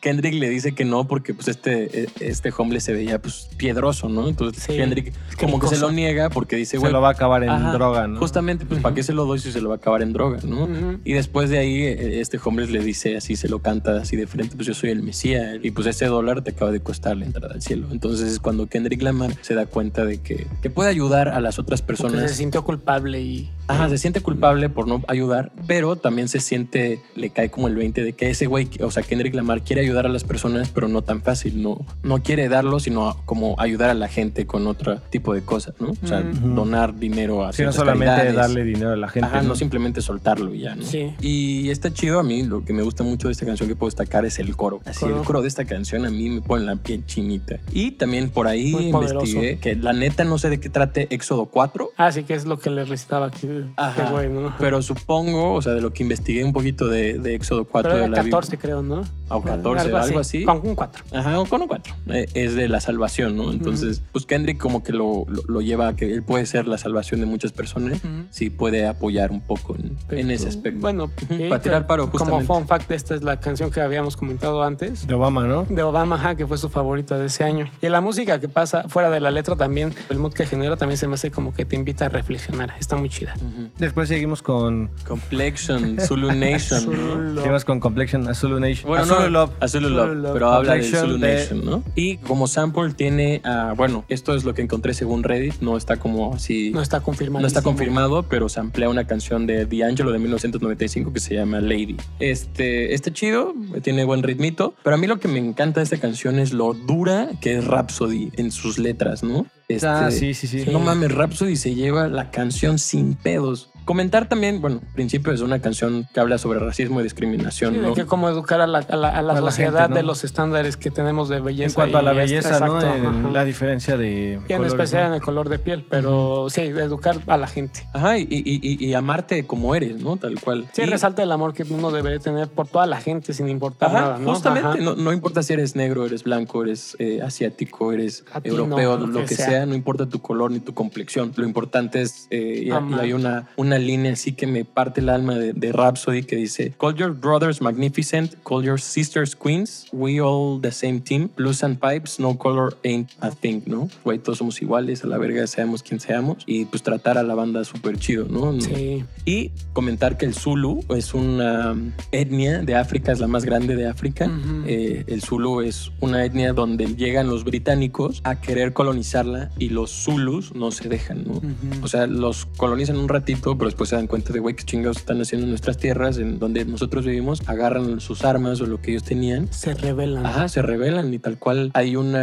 Kendrick le dice que no porque pues este, este homeless se veía pues piedroso, ¿no? Entonces Sí, Kendrick como que se lo niega porque dice, Se güey, lo va a acabar en ajá, droga, ¿no? Justamente, pues ¿para qué se lo doy si se lo va a acabar en droga, no? Y después de ahí eh, este homeless le dice así, se lo canta así de frente, pues yo soy el Mesías y pues ese dólar te acaba de costar la entrada al cielo. Entonces es cuando Kendrick Lamar se da cuenta de que, que puede ayudar a las otras Porque personas se sintió culpable y. Ajá, se siente culpable por no ayudar, pero también se siente, le cae como el 20 de que ese güey, o sea, Kendrick Lamar quiere ayudar a las personas, pero no tan fácil, no, no quiere darlo, sino como ayudar a la gente con otro tipo de cosas, ¿no? O sea, Ujú. donar dinero a Sí, no solamente caridades. darle dinero a la gente. Ajá, ¿no? no simplemente soltarlo y ya, ¿no? Sí. Y está chido a mí, lo que me gusta mucho de esta canción que puedo destacar es el coro. Así, Coro. el coro de esta canción a mí me pone la piel chinita. Y también por ahí Muy poderoso. investigué que la neta no sé de qué trate Éxodo 4, Ah, sí, que es lo que le recitaba aquí. Ajá. Qué güey, ¿no? Pero supongo, o sea, de lo que investigué un poquito de, de Éxodo 4 Pero de la Biblia. 14, creo, ¿no? O 14, algo así. Con un 4. Ajá, con un 4. Eh, es de la salvación, ¿no? Entonces, pues Kendrick como que lo, lo, lo lleva a que él puede ser la salvación de muchas personas. Sí, puede apoyar un poco en, en ese aspecto. Bueno, y para tirar paro, como justamente. fun fact, esta es la canción que habíamos comentado antes. De Obama, ¿no? De Obama, ajá, que fue su favorita de ese año. Y la música que pasa fuera de la letra también, el mood que genera también se me hace como que te invita a reflexionar. Está muy chida. Después seguimos con. Complexion, Zulu Nation. Zulu. Seguimos con Complexion, Azulu Nation. Bueno, Azulu no, Love. Azulu Azulu Love, Love. pero habla de Zulu de- Nation, ¿no? Y como sample tiene, ah, bueno, esto es lo que encontré según Reddit, no está como así... No está confirmado. No está confirmado, pero se amplía una canción de D'Angelo de 1995 que se llama Lady. Este, este chido, tiene buen ritmito, pero a mí lo que me encanta de esta canción es lo dura que es Rhapsody en sus letras, ¿no? Este, Ah, sí, sí, sí. No mames, Rhapsody se lleva la canción sin pedos. Comentar también, bueno, principio es una canción que habla sobre racismo y discriminación, Sí, de ¿no? que cómo educar a la, a la- a la A la sociedad gente, ¿no? de los estándares que tenemos de belleza. En cuanto a la y este- belleza, ¿no? exacto, la diferencia de. Y en colores, especial ¿no? en el color de piel, pero sí, educar a la gente. Ajá, y, y- y- y amarte como eres, ¿no? Tal cual. Sí, Y- resalta el amor que uno debe tener por toda la gente sin importar Ajá, nada, ¿no? justamente, Ajá. no, no importa si eres negro, eres blanco, eres eh, asiático, eres Latino, europeo, lo lo, que sea. sea. no importa tu color ni tu complexión. Lo importante es, eh, y, hay una, una línea así que me parte el alma de, de Rhapsody que dice, Call your brothers magnificent, call your sisters queens, we all the same team, blues and pipes, no color ain't a thing, ¿no? Güey, todos somos iguales, a la verga seamos quien seamos, y pues tratar a la banda súper chido, ¿no? Sí. Y comentar que el Zulu es una etnia de África, es la más grande de África. Ujú. Eh, el Zulu es una etnia donde llegan los británicos a querer colonizarla y los Zulus no se dejan, ¿no? Ujú. O sea, los colonizan un ratito, pero después se dan cuenta de, güey, qué chingados están haciendo en nuestras tierras, en donde nosotros vivimos, agarran sus armas o lo que ellos tenían Se revelan. Ajá, se rebelan y tal cual hay un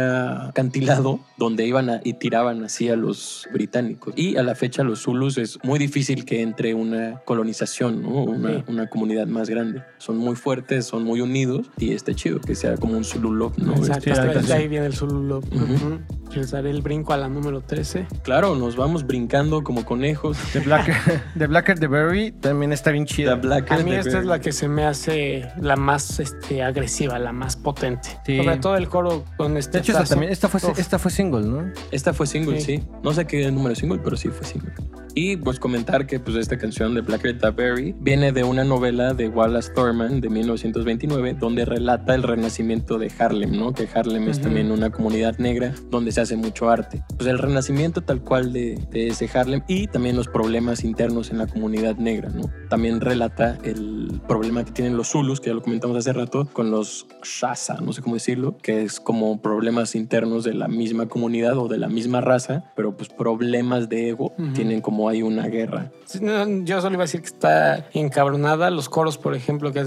acantilado donde iban a- y tiraban así a los británicos. Y a la fecha los Zulus es muy difícil que entre una colonización, ¿no? una, Sí. una comunidad más grande. Son muy fuertes, son muy unidos y está chido que sea como un Zulu Love, ¿no? Exacto, Este, de ahí viene el Zulu Love. Ujú. Ujú. Les daré el brinco a la número 13. Claro, nos vamos brincando como conejos. The Blacker, The Blacker the Berry también está bien The chida. Black A mí esta es la que se me hace la más este, agresiva, la más potente. Sí. Sobre todo el coro con este. De hecho, esta, también, esta, fue, esta fue single, ¿no? Esta fue single, Sí. sí. No sé qué número es single, pero sí fue single. Y pues comentar que pues esta canción de Black Rita Berry viene de una novela de Wallace Thurman de 1929 donde relata el renacimiento de Harlem, ¿no? Que Harlem es Ujú. también una comunidad negra donde se hace mucho arte. Pues el renacimiento tal cual de, de ese Harlem y también los problemas internos en la comunidad negra, ¿no? También relata el problema que tienen los Zulus, que ya lo comentamos hace rato, con los Shasa, no sé cómo decirlo, que es como problemas internos de la misma comunidad o de la misma raza, pero pues problemas de ego Ujú. tienen como hay una guerra. Sí, no, Yo solo iba a decir que está encabronada. Los coros, por ejemplo, que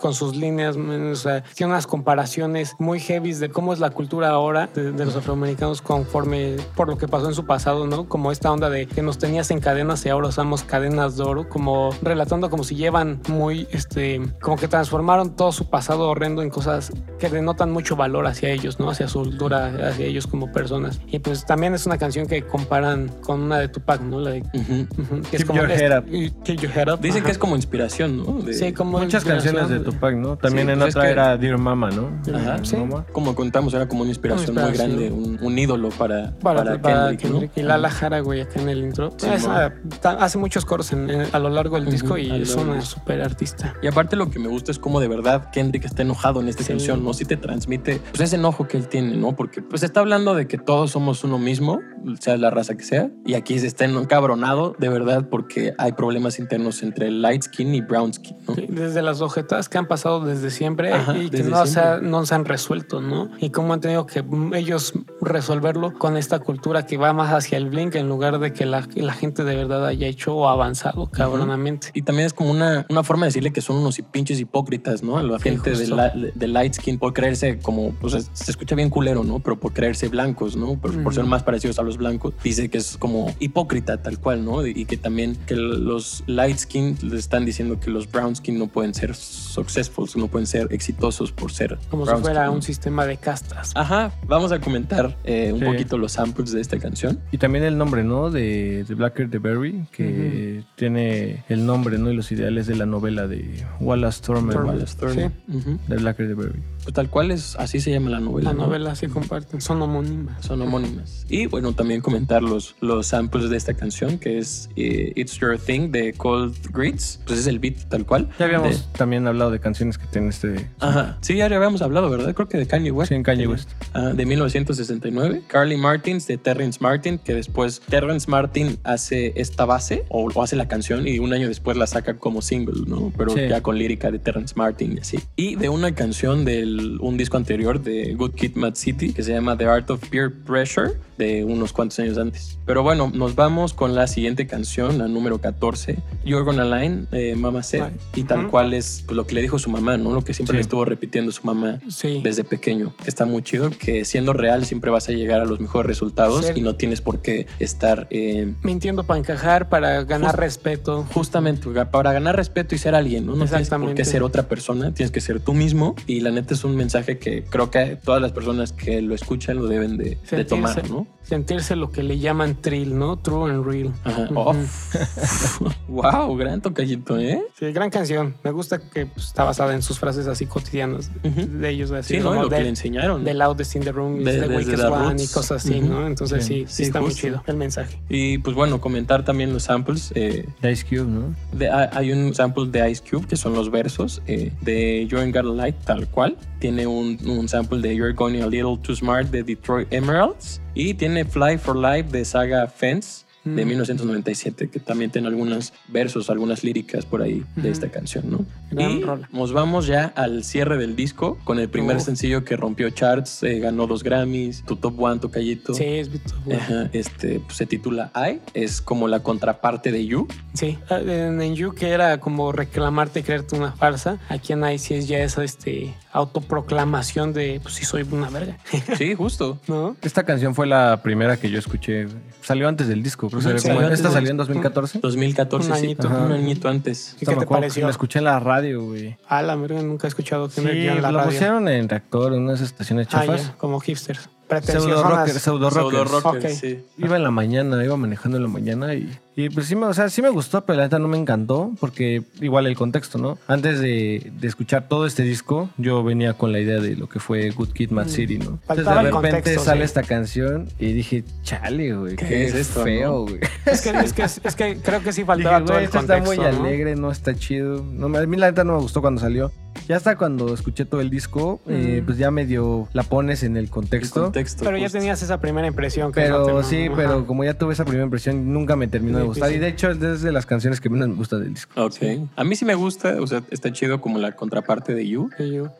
con sus líneas, o sea, tiene unas comparaciones muy heavy de cómo es la cultura ahora de, de los afroamericanos conforme por lo que pasó en su pasado, ¿no? Como esta onda de que nos tenías en cadenas y ahora usamos cadenas de oro, como relatando como si llevan muy, este, como que transformaron todo su pasado horrendo en cosas que denotan mucho valor hacia ellos, ¿no? Hacia su cultura, hacia ellos como personas. Y pues también es una canción que comparan con una de Tupac, ¿no? La de Ujú. Ujú, que Keep your head up. Keep your head up. Dicen ajá. que es como inspiración, ¿no? De- Sí, como Muchas canciones de Tupac, ¿no? También Sí, en pues es otra que- era Dear Mama, ¿no? Ajá. Sí. Mama. Como contamos, era como una inspiración, Una muy inspiración. grande, un, un ídolo para, Para, para, para Kendrick, Kendrick, ¿no? y Lala Jara, güey, acá en el intro. Sí, Esa, hace muchos coros en- en- a lo largo del disco y es una disco. super artista. Y aparte lo que me gusta es como de verdad Kendrick está enojado en esta Sí. canción, ¿no? Sí te transmite pues ese enojo que él tiene, ¿no? Porque pues está hablando de que todos somos uno mismo, sea la raza que sea, y aquí se está encabronado de verdad porque hay problemas internos entre light skin y brown skin, ¿no? Sí, Desde las ojetas que han pasado desde siempre Ajá, y que no se, ha- siempre. no se han resuelto, ¿no? Y cómo han tenido que ellos resolverlo con esta cultura que va más hacia el blink en lugar de que la, la gente de verdad haya hecho o avanzado cabronamente. Y también es como una, una forma de decirle que son unos pinches hipócritas, ¿no? A la Sí, gente de, la- de light skin por creerse como, pues se escucha bien culero, ¿no? Pero por creerse blancos, ¿no? Por, por ser Ujú. más parecidos a los blancos, dice que es como hipócrita tal cual, ¿no? Y que también que los light skin le están diciendo que los brown skin no pueden ser successful, no pueden ser exitosos por ser Como brown si fuera skin, ¿no? un sistema de castas. Ajá, vamos a comentar eh, un Sí. poquito los samples de esta canción. Y también el nombre, ¿no? De, de Blacker the Berry, que tiene el nombre, ¿no? Y los ideales de la novela de Wallace Thurman. Thurman. Wallace Thurman. Ujú. De Berry. Tal cual es, así se llama la novela. La ¿no? novela se comparten, son homónimas. Son homónimas. Y bueno, también comentar los, los samples de esta canción, que es eh, It's Your Thing de Cold Grits. Pues es el beat tal cual. Ya habíamos De- también hablado de canciones que tienen este... Ajá. Sí, ya habíamos hablado, ¿verdad? Creo que de Kanye West. Sí, en Kanye De- West. ah, de 1969. Carly Martins de Terrence Martin, que después Terrence Martin hace esta base o, o hace la canción y un año después la saca como single, ¿no? Pero Sí. ya con lírica de Terrence Martin y así. Y de una canción del un disco anterior de Good Kid Mad City que se llama The Art of Peer Pressure de unos cuantos años antes. Pero bueno, nos vamos con la siguiente canción, la número 14, You're Gonna Line, eh, Mama Said. Right. Y tal Ujú. cual es pues, lo que le dijo su mamá, ¿no? Lo que siempre Sí. le estuvo repitiendo su mamá Sí. desde pequeño. Está muy chido que siendo real siempre vas a llegar a los mejores resultados Sí. y no tienes por qué estar eh, Mintiendo para encajar, para ganar Justo. respeto. Justamente, para ganar respeto y ser alguien, ¿no? No tienes por qué ser otra persona, tienes que ser tú mismo. Y la neta es un mensaje que creo que todas las personas que lo escuchan lo deben de, tomar, ¿no? Sentirse lo que le llaman trill, ¿no? True and real. Ajá. Ujú. Oh. wow, gran tocallito, ¿eh? Sí, gran canción. Me gusta que pues, está basada en sus frases así cotidianas Ujú. de ellos. Así, Sí, ¿no? Lo que le enseñaron. The Loudest in the Room, is De- the Weakest One y cosas así. ¿no? Entonces Sí. sí, está muy justo. chido el mensaje. Y pues bueno, comentar también los samples. eh, De Ice Cube, ¿no? de- hay hay un sample de Ice Cube que son los versos eh, de You Ain't Got a Light, tal cual. Tiene un, un sample de You're Going a Little Too Smart de Detroit Emeralds. Y tiene Fly for Life de Saga Fence de Mm. 1997, que también tiene algunos versos, algunas líricas por ahí de esta canción, ¿no? Gran y rola. nos vamos ya al cierre del disco con el primer sencillo que rompió charts, eh, ganó dos Grammys, tu top one, tu callito. Sí, es Vito, güey. Ajá, este pues, se titula I, es como la contraparte de You. Sí, Ah, en, en You que era como reclamarte, creerte una farsa. Aquí en Ice es ya esa este, autoproclamación de, pues sí soy una verga, Sí, justo. ¿no? Esta canción fue la primera que yo escuché. Salió antes del disco, que como- salió antes Esta salió en 2014. 2014, Un sí, añito. un Ajá. añito antes. ¿Y qué te que pareció? La escuché en la radio, güey. Ah, la verga, nunca he escuchado tener Sí, en la lo radio. pusieron en reactor, en unas estaciones Ah, chafas. ya, como hipsters. Pseudo rocker, pseudo Pseudo rockers. rocker, Ok. sí. Iba en la mañana, iba manejando en la mañana y, y pues sí me, o sea, sí me gustó, pero la neta no me encantó porque igual el contexto, ¿no? Antes de, de escuchar todo este disco, yo venía con la idea de lo que fue Good Kid, Mad Mm. City, ¿no? Entonces de repente contexto, sale sí. esta canción y dije, chale, güey, ¿Qué qué, es esto, feo, no? güey. Es que, es, que, es que creo que sí faltaba Dije, todo el esto está contexto. muy ¿no? alegre, no está chido. No, a mí la neta no me gustó cuando salió. Ya hasta cuando escuché todo el disco, eh, Mm. pues ya medio la pones en el El contexto. contexto. Pero ya tenías esa primera impresión. Que Pero no te- sí, ajá. pero como ya tuve esa primera impresión, nunca me terminó de gustar. sí. Y de hecho es de las canciones que menos me gusta del disco. Ok. A mí sí me gusta, o sea, está chido como la contraparte de You.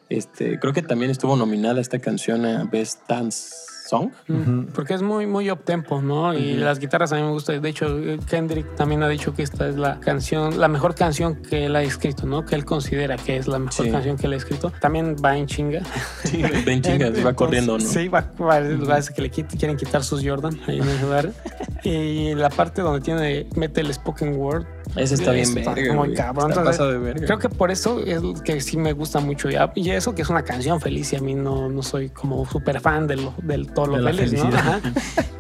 Este, creo que también estuvo nominada esta canción a Best Dance Song. Porque es muy, muy up-tempo, ¿no? Y las guitarras a mí me gustan. De hecho, Kendrick también ha dicho que esta es la canción, la mejor canción que él ha escrito, ¿no? Que él considera que es la mejor Sí. canción que él ha escrito. También va en chinga. Sí, ven chingas, va Entonces, corriendo, ¿no? Sí, va, va parece que le quit- quieren quitar sus Jordan ahí en el lugar. y la parte donde tiene, mete el spoken word. Ese está bien Está verga, muy cabrón. Está Entonces, de verga. Creo que por eso es que sí me gusta mucho. ya. Y eso que es una canción feliz y a mí no, no soy como súper fan de lo, del todo lo De feliz, ¿no?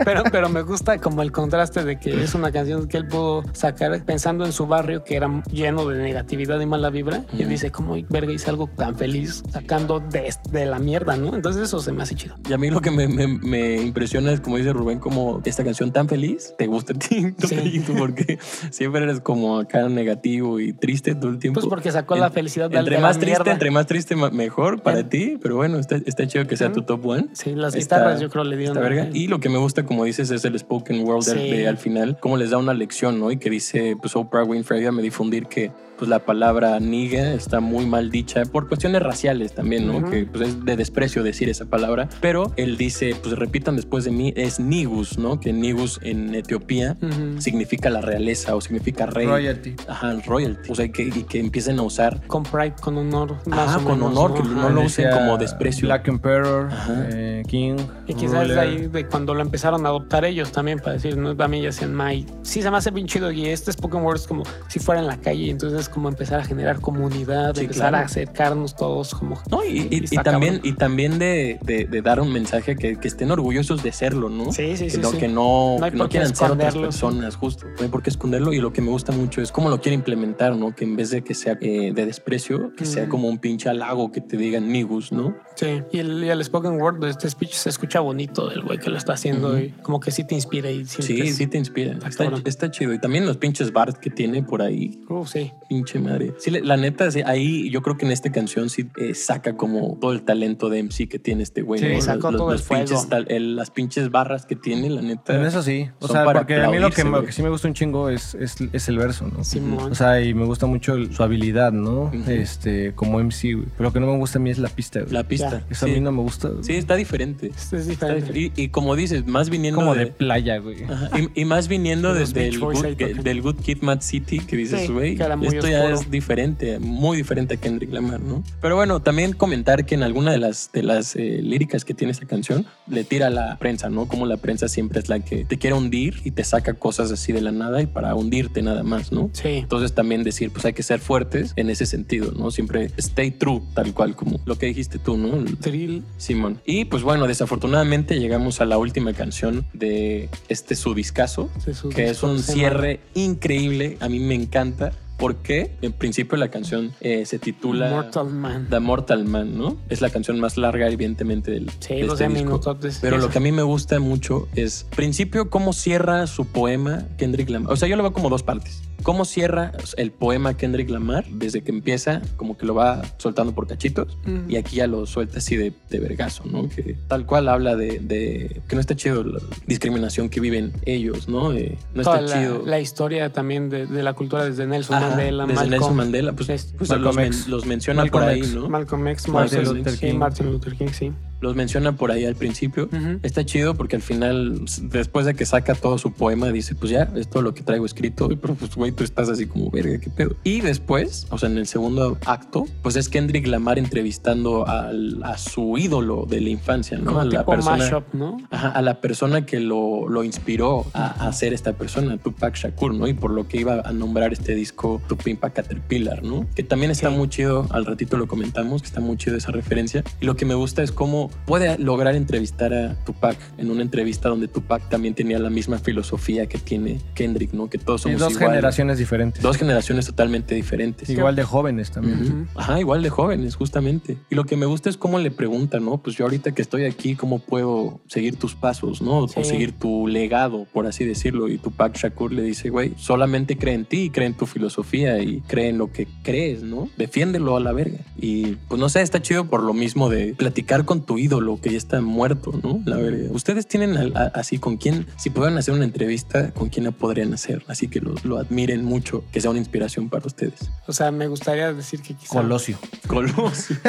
Pero, pero me gusta como el contraste de que es una canción que él pudo sacar pensando en su barrio que era lleno de negatividad y mala vibra. Y Ujú. dice, como verga hice algo tan feliz sacando de, de la mierda, ¿no? Entonces eso se me hace chido. Y a mí lo que me, me- me impresiona es, como dice Rubén, como esta canción tan feliz te gusta a ti, Sí. Porque siempre eres como acá negativo y triste todo el tiempo. Pues porque sacó la felicidad de, Entre más triste, mierda. entre más triste, mejor para En- ti. Pero bueno, está, está chido que sea tu top one. Sí, las Está- guitarras yo creo le dieron. Esta verga. Y lo que me gusta, como dices, es el spoken word del- Sí. de, al final, cómo les da una lección, ¿no? Y que dice, pues Oprah Winfrey me difundir que pues la palabra niga está muy mal dicha por cuestiones raciales también, ¿no? Ujú. Que pues es de desprecio decir esa palabra. Pero él dice, pues repitan después de mí, es nigus, ¿no? Que nigus en Etiopía Ujú. significa la realeza o significa rey. Royalty. Ajá, royalty. O sea, que, y que empiecen a usar Con pride, con honor. Más Ajá, o con menos, honor, que Ajá. no lo usen como desprecio. Black Emperor, eh, King. Y quizás Ruler. de ahí de cuando lo empezaron a adoptar ellos también para decir, no, mí ya sean Mai. Sí, se me hace bien chido y este Spoken Word es como si fuera en la calle, entonces es como empezar a generar comunidad, Sí, empezar claro. a acercarnos todos como... No, y, y- y también, y también de, de- de dar un mensaje que, que estén orgullosos de serlo, ¿no? Sí, sí, que sí, no, sí. que no, No hay que no quieran ser otras personas, justo. No hay por qué esconderlo. Y lo que me gusta mucho es cómo lo quiere implementar, ¿no? Que en vez de que sea eh, de desprecio, que sea Mm. como un pinche halago que te digan nigus, ¿no? Sí, y el, y el Spoken Word de este speech se escucha bonito del güey que lo está haciendo Ujú. y como que sí te inspira y Sí, sí te inspira. Está Está, chido. Y también los pinches bars que tiene por ahí. Uh, sí. Pinche madre. Sí, la neta, sí, ahí yo creo que en esta canción sí eh, saca como todo el talento de MC que tiene este güey. Sí, ¿no? sacó Los- todo los el fuego. pinches tal- el- las pinches barras que tiene, la neta. En eso sí. O sea, porque a mí lo que, güey. que sí me gusta un chingo es, es, es el verso, ¿no? Simón. O sea, y me gusta mucho el- su habilidad, ¿no? Ujú. Este, como MC, güey. Pero lo que no me gusta a mí es la pista, güey. La pista. Eso sí. a mí no me gusta. güey. Sí, está diferente. Este es Está diferente. dif- Y, y como dices, más viniendo Como de de... playa, güey. Ajá, Y, y más viniendo desde el good, del Good Kid Mad City, que dices, Sí, güey, que esto ya oscuro. es diferente, muy diferente a Kendrick Lamar, ¿no? Pero bueno, también comentar que en alguna de las, de las eh, líricas que tiene esta canción, le tira a la prensa, ¿no? Como la prensa siempre es la que te quiere hundir y te saca cosas así de la nada y para hundirte nada más, ¿no? Sí. Entonces también decir, pues hay que ser fuertes en ese sentido, ¿no? Siempre stay true, tal cual como lo que dijiste tú, ¿no? Thrill. Simón. Y pues bueno, desafortunadamente llegamos a la última canción de este su discazo, de su que es un cierre increíble. A mí me encanta porque en principio la canción eh, se titula Mortal Man. The Mortal Man, ¿no? Es la canción más larga, evidentemente, del Sí, de 12 este disco. Pero lo que a mí me gusta mucho es, principio, cómo cierra su poema Kendrick Lamar. O sea, yo lo veo como dos partes. Cómo cierra el poema Kendrick Lamar desde que empieza, como que lo va soltando por cachitos. Mm. Y aquí ya lo suelta así de, de vergazo, ¿no? Que tal cual habla de, de que no está chido la discriminación que viven ellos, ¿no? Eh, no Toda está la, chido. la historia también de, de la cultura desde Nelson Ajá, Mandela, desde Malcolm, Nelson Mandela, pues, pues Malcolm los, men- los menciona Malcolm por ahí, X. ¿no? Malcolm X, Martin Martin, Luther sí, King. Martin Luther King, sí. Los menciona por ahí al principio. Está chido porque al final, después de que saca todo su poema, dice, pues ya, es todo lo que traigo escrito. Pero pues, güey, tú estás así como, verga, qué pedo. Y después, o sea, en el segundo acto, pues es Kendrick Lamar entrevistando al- a su ídolo de la infancia, ¿no? Como a la tipo persona, mashup, ¿no? Ajá, a la persona que lo, lo inspiró a, a ser esta persona, Tupac Shakur, ¿no? Y por lo que iba a nombrar este disco Tupimpa Caterpillar, ¿no? Que también está muy chido, al ratito lo comentamos, que está muy chido esa referencia. Y lo que me gusta es cómo puede lograr entrevistar a Tupac en una entrevista donde Tupac también tenía la misma filosofía que tiene Kendrick, ¿no? Que todos Y somos dos iguales. generaciones diferentes. Dos generaciones totalmente diferentes. Igual de jóvenes también. Ajá, igual de jóvenes, justamente. Y lo que me gusta es cómo le pregunta, ¿no? Pues yo ahorita que estoy aquí, ¿cómo puedo seguir tus pasos, ¿no? Sí. O seguir tu legado, por así decirlo. Y Tupac Shakur le dice, güey, solamente cree en ti, cree en tu filosofía y cree en lo que crees, ¿no? Defiéndelo a la verga. Y pues no sé, está chido por lo mismo de platicar con tu ídolo que ya está muerto, ¿no? La verga. Ustedes tienen a- así con quién, si pudieran hacer una entrevista, ¿con quién la podrían hacer? Así que lo, lo admiren mucho, que sea una inspiración para ustedes. O sea, me gustaría decir que quizá... Colosio. Colosio.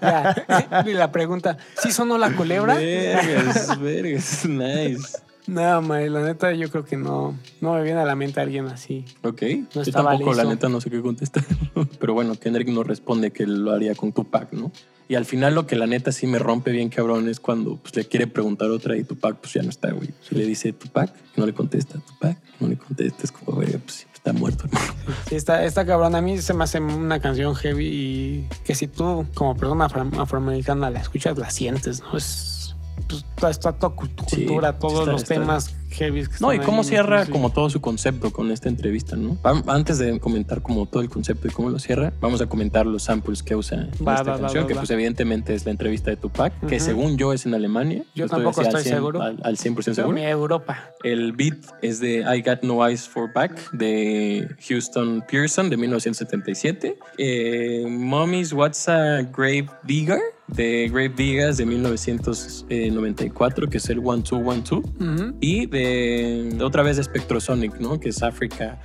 Ya. y la pregunta, ¿sí sonó la culebra? Vergas, vergas, nice. No, May, la neta yo creo que no, no me viene a la mente alguien así. Ok, No yo tampoco, la listo. neta, no sé qué contestar. Pero bueno, Kendrick nos responde que lo haría con Tupac, ¿no? Y al final lo que la neta sí me rompe bien cabrón es cuando pues, le quiere preguntar otra y Tupac pues ya no está, güey. Y le dice Tupac no le contesta. Tupac no le contesta. Es como, güey, pues sí, está muerto, hermano. Sí, está, está cabrón. A mí se me hace una canción heavy y que si tú, como persona afro- afroamericana, la escuchas, la sientes, ¿no? Es. Pues, toda esta cultura, sí todos está- los está- temas heavy. Que No, y cómo ahí, cierra sí. como todo su concepto con esta entrevista, ¿no? Antes de comentar como todo el concepto y cómo lo cierra, vamos a comentar los samples que usa en Va, esta va, canción, va, que pues evidentemente es la entrevista de Tupac, que según yo es en Alemania. Yo tampoco estoy 100 seguro. Al, al 100% Pero seguro. mi Europa. El beat es de I Got No Eyes for Back de Houston Pearson de 1977. Eh, Mommy's What's a Grave Digger de Grave Diggers de 1994, que es el One Two One Two. Ujú. Y de otra vez de Spectrosonic, ¿no? Que es África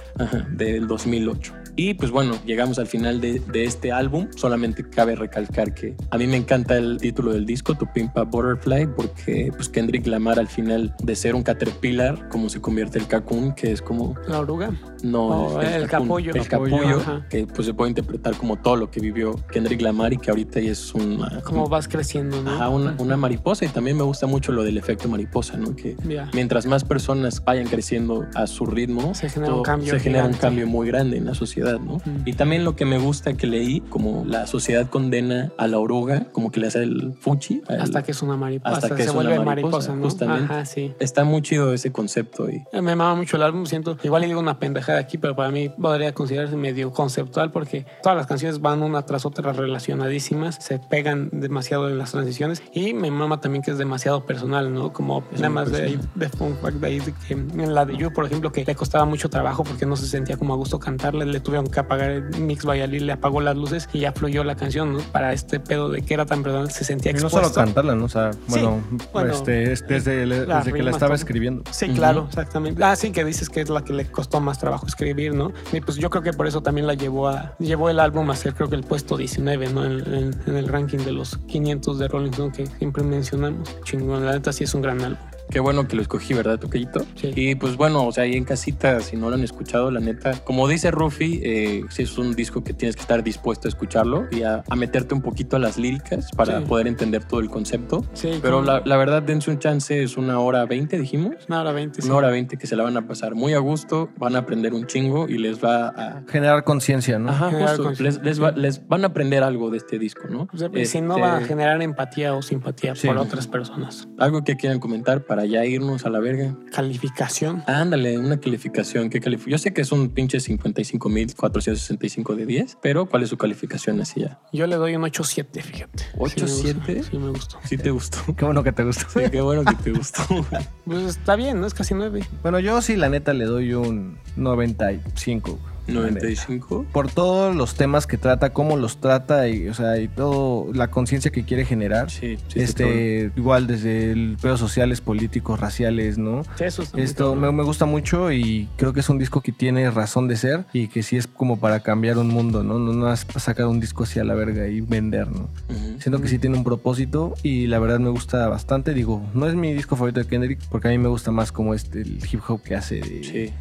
del 2008. Y pues bueno, llegamos al final de, de este álbum. Solamente cabe recalcar que a mí me encanta el título del disco, Tu Pimpa Butterfly, porque pues Kendrick Lamar al final de ser un caterpillar, como se convierte el cocoon, que es como La oruga. no, Oh, el capullo. El Capullo, ajá. que pues se puede interpretar como todo lo que vivió Kendrick Lamar y que ahorita ya es una, Cómo vas creciendo, ¿no? ajá, una, una mariposa. Y también me gusta mucho lo del efecto mariposa, ¿no? Que mientras más personas vayan creciendo a su ritmo, Se genera un cambio se genera un cambio muy grande en la sociedad, ¿no? Mm. Y también lo que me gusta que leí, como la sociedad condena a la oruga, como que le hace el fuchi. al- Hasta que es una mariposa. hasta que se es una vuelve mariposa, mariposa, ¿no? justamente. Ajá, sí. Está muy chido ese concepto y Me mama mucho el álbum, siento. Igual le digo una pendejada aquí, pero para mí podría considerarse medio conceptual porque todas las canciones van una tras otra relacionadísimas, se pegan demasiado en las transiciones y me mama también que es demasiado personal, ¿no? Como Es nada más de, de fun fact de ahí de que en la de You, por ejemplo, que le costaba mucho trabajo porque no se sentía como a gusto cantarle, le tuvieron que apagar el mix Bayalí, le apagó las luces y ya fluyó la canción, ¿no? Para este pedo de que era tan personal, se sentía Y no expuesto. solo cantarla, ¿no? O sea, bueno, bueno, este, es desde, desde que la estaba escribiendo. Sí, claro, exactamente. Ah, sí, que dices que es la que le costó más trabajo escribir, ¿no? Y pues yo creo que por eso también la llevó a llevó el álbum a ser creo que el puesto 19, ¿no? En, en- en el ranking de los 500 de Rolling Stone que siempre mencionamos. Chingón, la neta sí es un gran álbum. Qué bueno que lo escogí, ¿verdad, Toquillito? Sí. Y pues bueno, o sea, ahí en casita, si no lo han escuchado, la neta, como dice Rufi, eh, sí es un disco que tienes que estar dispuesto a escucharlo y a, a meterte un poquito a las líricas para Sí. poder entender todo el concepto. Sí, Pero la, la verdad, dense un chance, es una hora veinte, dijimos. Una hora veinte. sí. Una hora veinte que se la van a pasar muy a gusto, van a aprender un chingo y les va a... Generar conciencia, ¿no? Ajá, Generar justo, les, les, va- les van a aprender algo de este disco, ¿no? O sea, Si no Este, va a generar empatía o simpatía Sí. por otras personas. Algo que quieran comentar para ya irnos a la verga. Calificación. Ándale, una calificación. ¿Qué calif- Yo sé que es un pinche 55.465 de 10, pero ¿cuál es su calificación así ya? Yo le doy un 8-7, fíjate. Sí me 8-7. gustó, Sí, me gustó. ¿Sí te gustó? Qué bueno que te gusta. Sí, qué bueno que te gustó. Pues está bien, ¿no? Es casi 9. Bueno, yo sí, la neta, le doy un 95. Güey. La neta. 95. Por todos los temas que trata, cómo los trata y, o sea, y todo la conciencia que quiere generar. Sí, sí. este, igual desde el pedos sociales, políticos, raciales, ¿no? Eso está Esto me, gusta mucho y creo que es un disco que tiene razón de ser y que sí es como para cambiar un mundo, ¿no? No, no es sacar un disco hacia la verga y vender, ¿no? Ujú. Siento que sí tiene un propósito y la verdad me gusta bastante. Digo, no es mi disco favorito de Kendrick porque a mí me gusta más como este, el hip hop que hace de, Sí.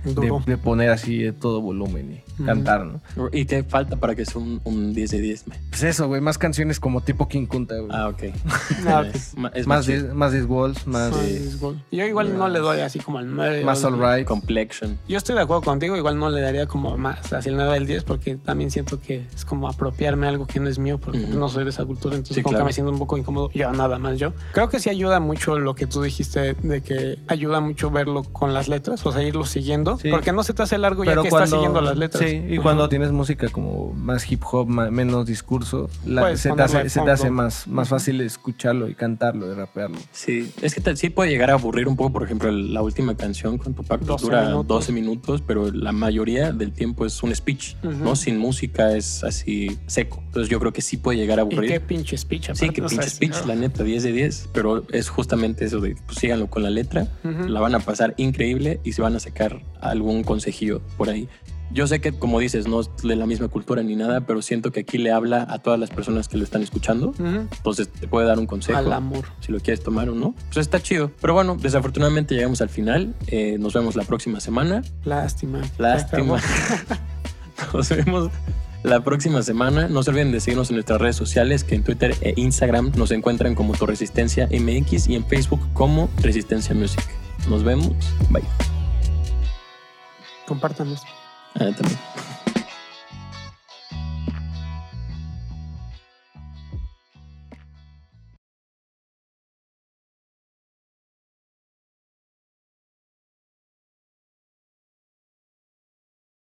de, poner así de todo volumen. Cantar, ¿no? ¿Y qué falta para que sea un, un 10 de 10? man? Pues eso, güey, más canciones como tipo King Kunta, güey. Ah, ok. Ah. Es, más, chido. de, más This Walls, más. Yo igual no le doy así como el 9. más o el- Alright. Complexion. Yo estoy de acuerdo contigo, igual no le daría como más hacia el 9 del 10 porque también siento que es como apropiarme algo que no es mío porque no soy de esa cultura, entonces Sí, como claro. que me siento un poco incómodo yo nada más yo. Creo que sí ayuda mucho lo que tú dijiste de que ayuda mucho verlo con las letras, o sea, irlo siguiendo, Sí. porque no se te hace largo ya que estás siguiendo las letras. Sí, y Ajá. cuando tienes música como más hip hop, ma- menos discurso, la- se, te hace, se te hace más, más fácil escucharlo y cantarlo y rapearlo. Sí, es que tal- sí puede llegar a aburrir un poco, por ejemplo, el- la última canción con Tupac pues, 12 dura minutos. 12 minutos, pero la mayoría del tiempo es un speech, Ujú. ¿no? Sin música es así seco. Entonces yo creo que sí puede llegar a Y qué aburrir. pinche speech, Sí, aparte, o sea, pinche speech, la neta, 10 de 10, pero es justamente eso de, pues síganlo con la letra, Ujú. la van a pasar increíble y se van a sacar algún consejillo por ahí. Yo sé que, como dices, no es de la misma cultura ni nada, pero siento que aquí le habla a todas las personas que lo están escuchando. Entonces te puede dar un consejo Al amor. si lo quieres tomar o no. Pues está chido. Pero bueno, desafortunadamente llegamos al final. Eh, nos vemos la próxima semana. Lástima. Lástima. Nos vemos la próxima semana. No se olviden de seguirnos en nuestras redes sociales, que en Twitter e Instagram nos encuentran como Tu Resistencia MX y en Facebook como Resistencia Music. Nos vemos. Bye. Compártanos. Ah, también.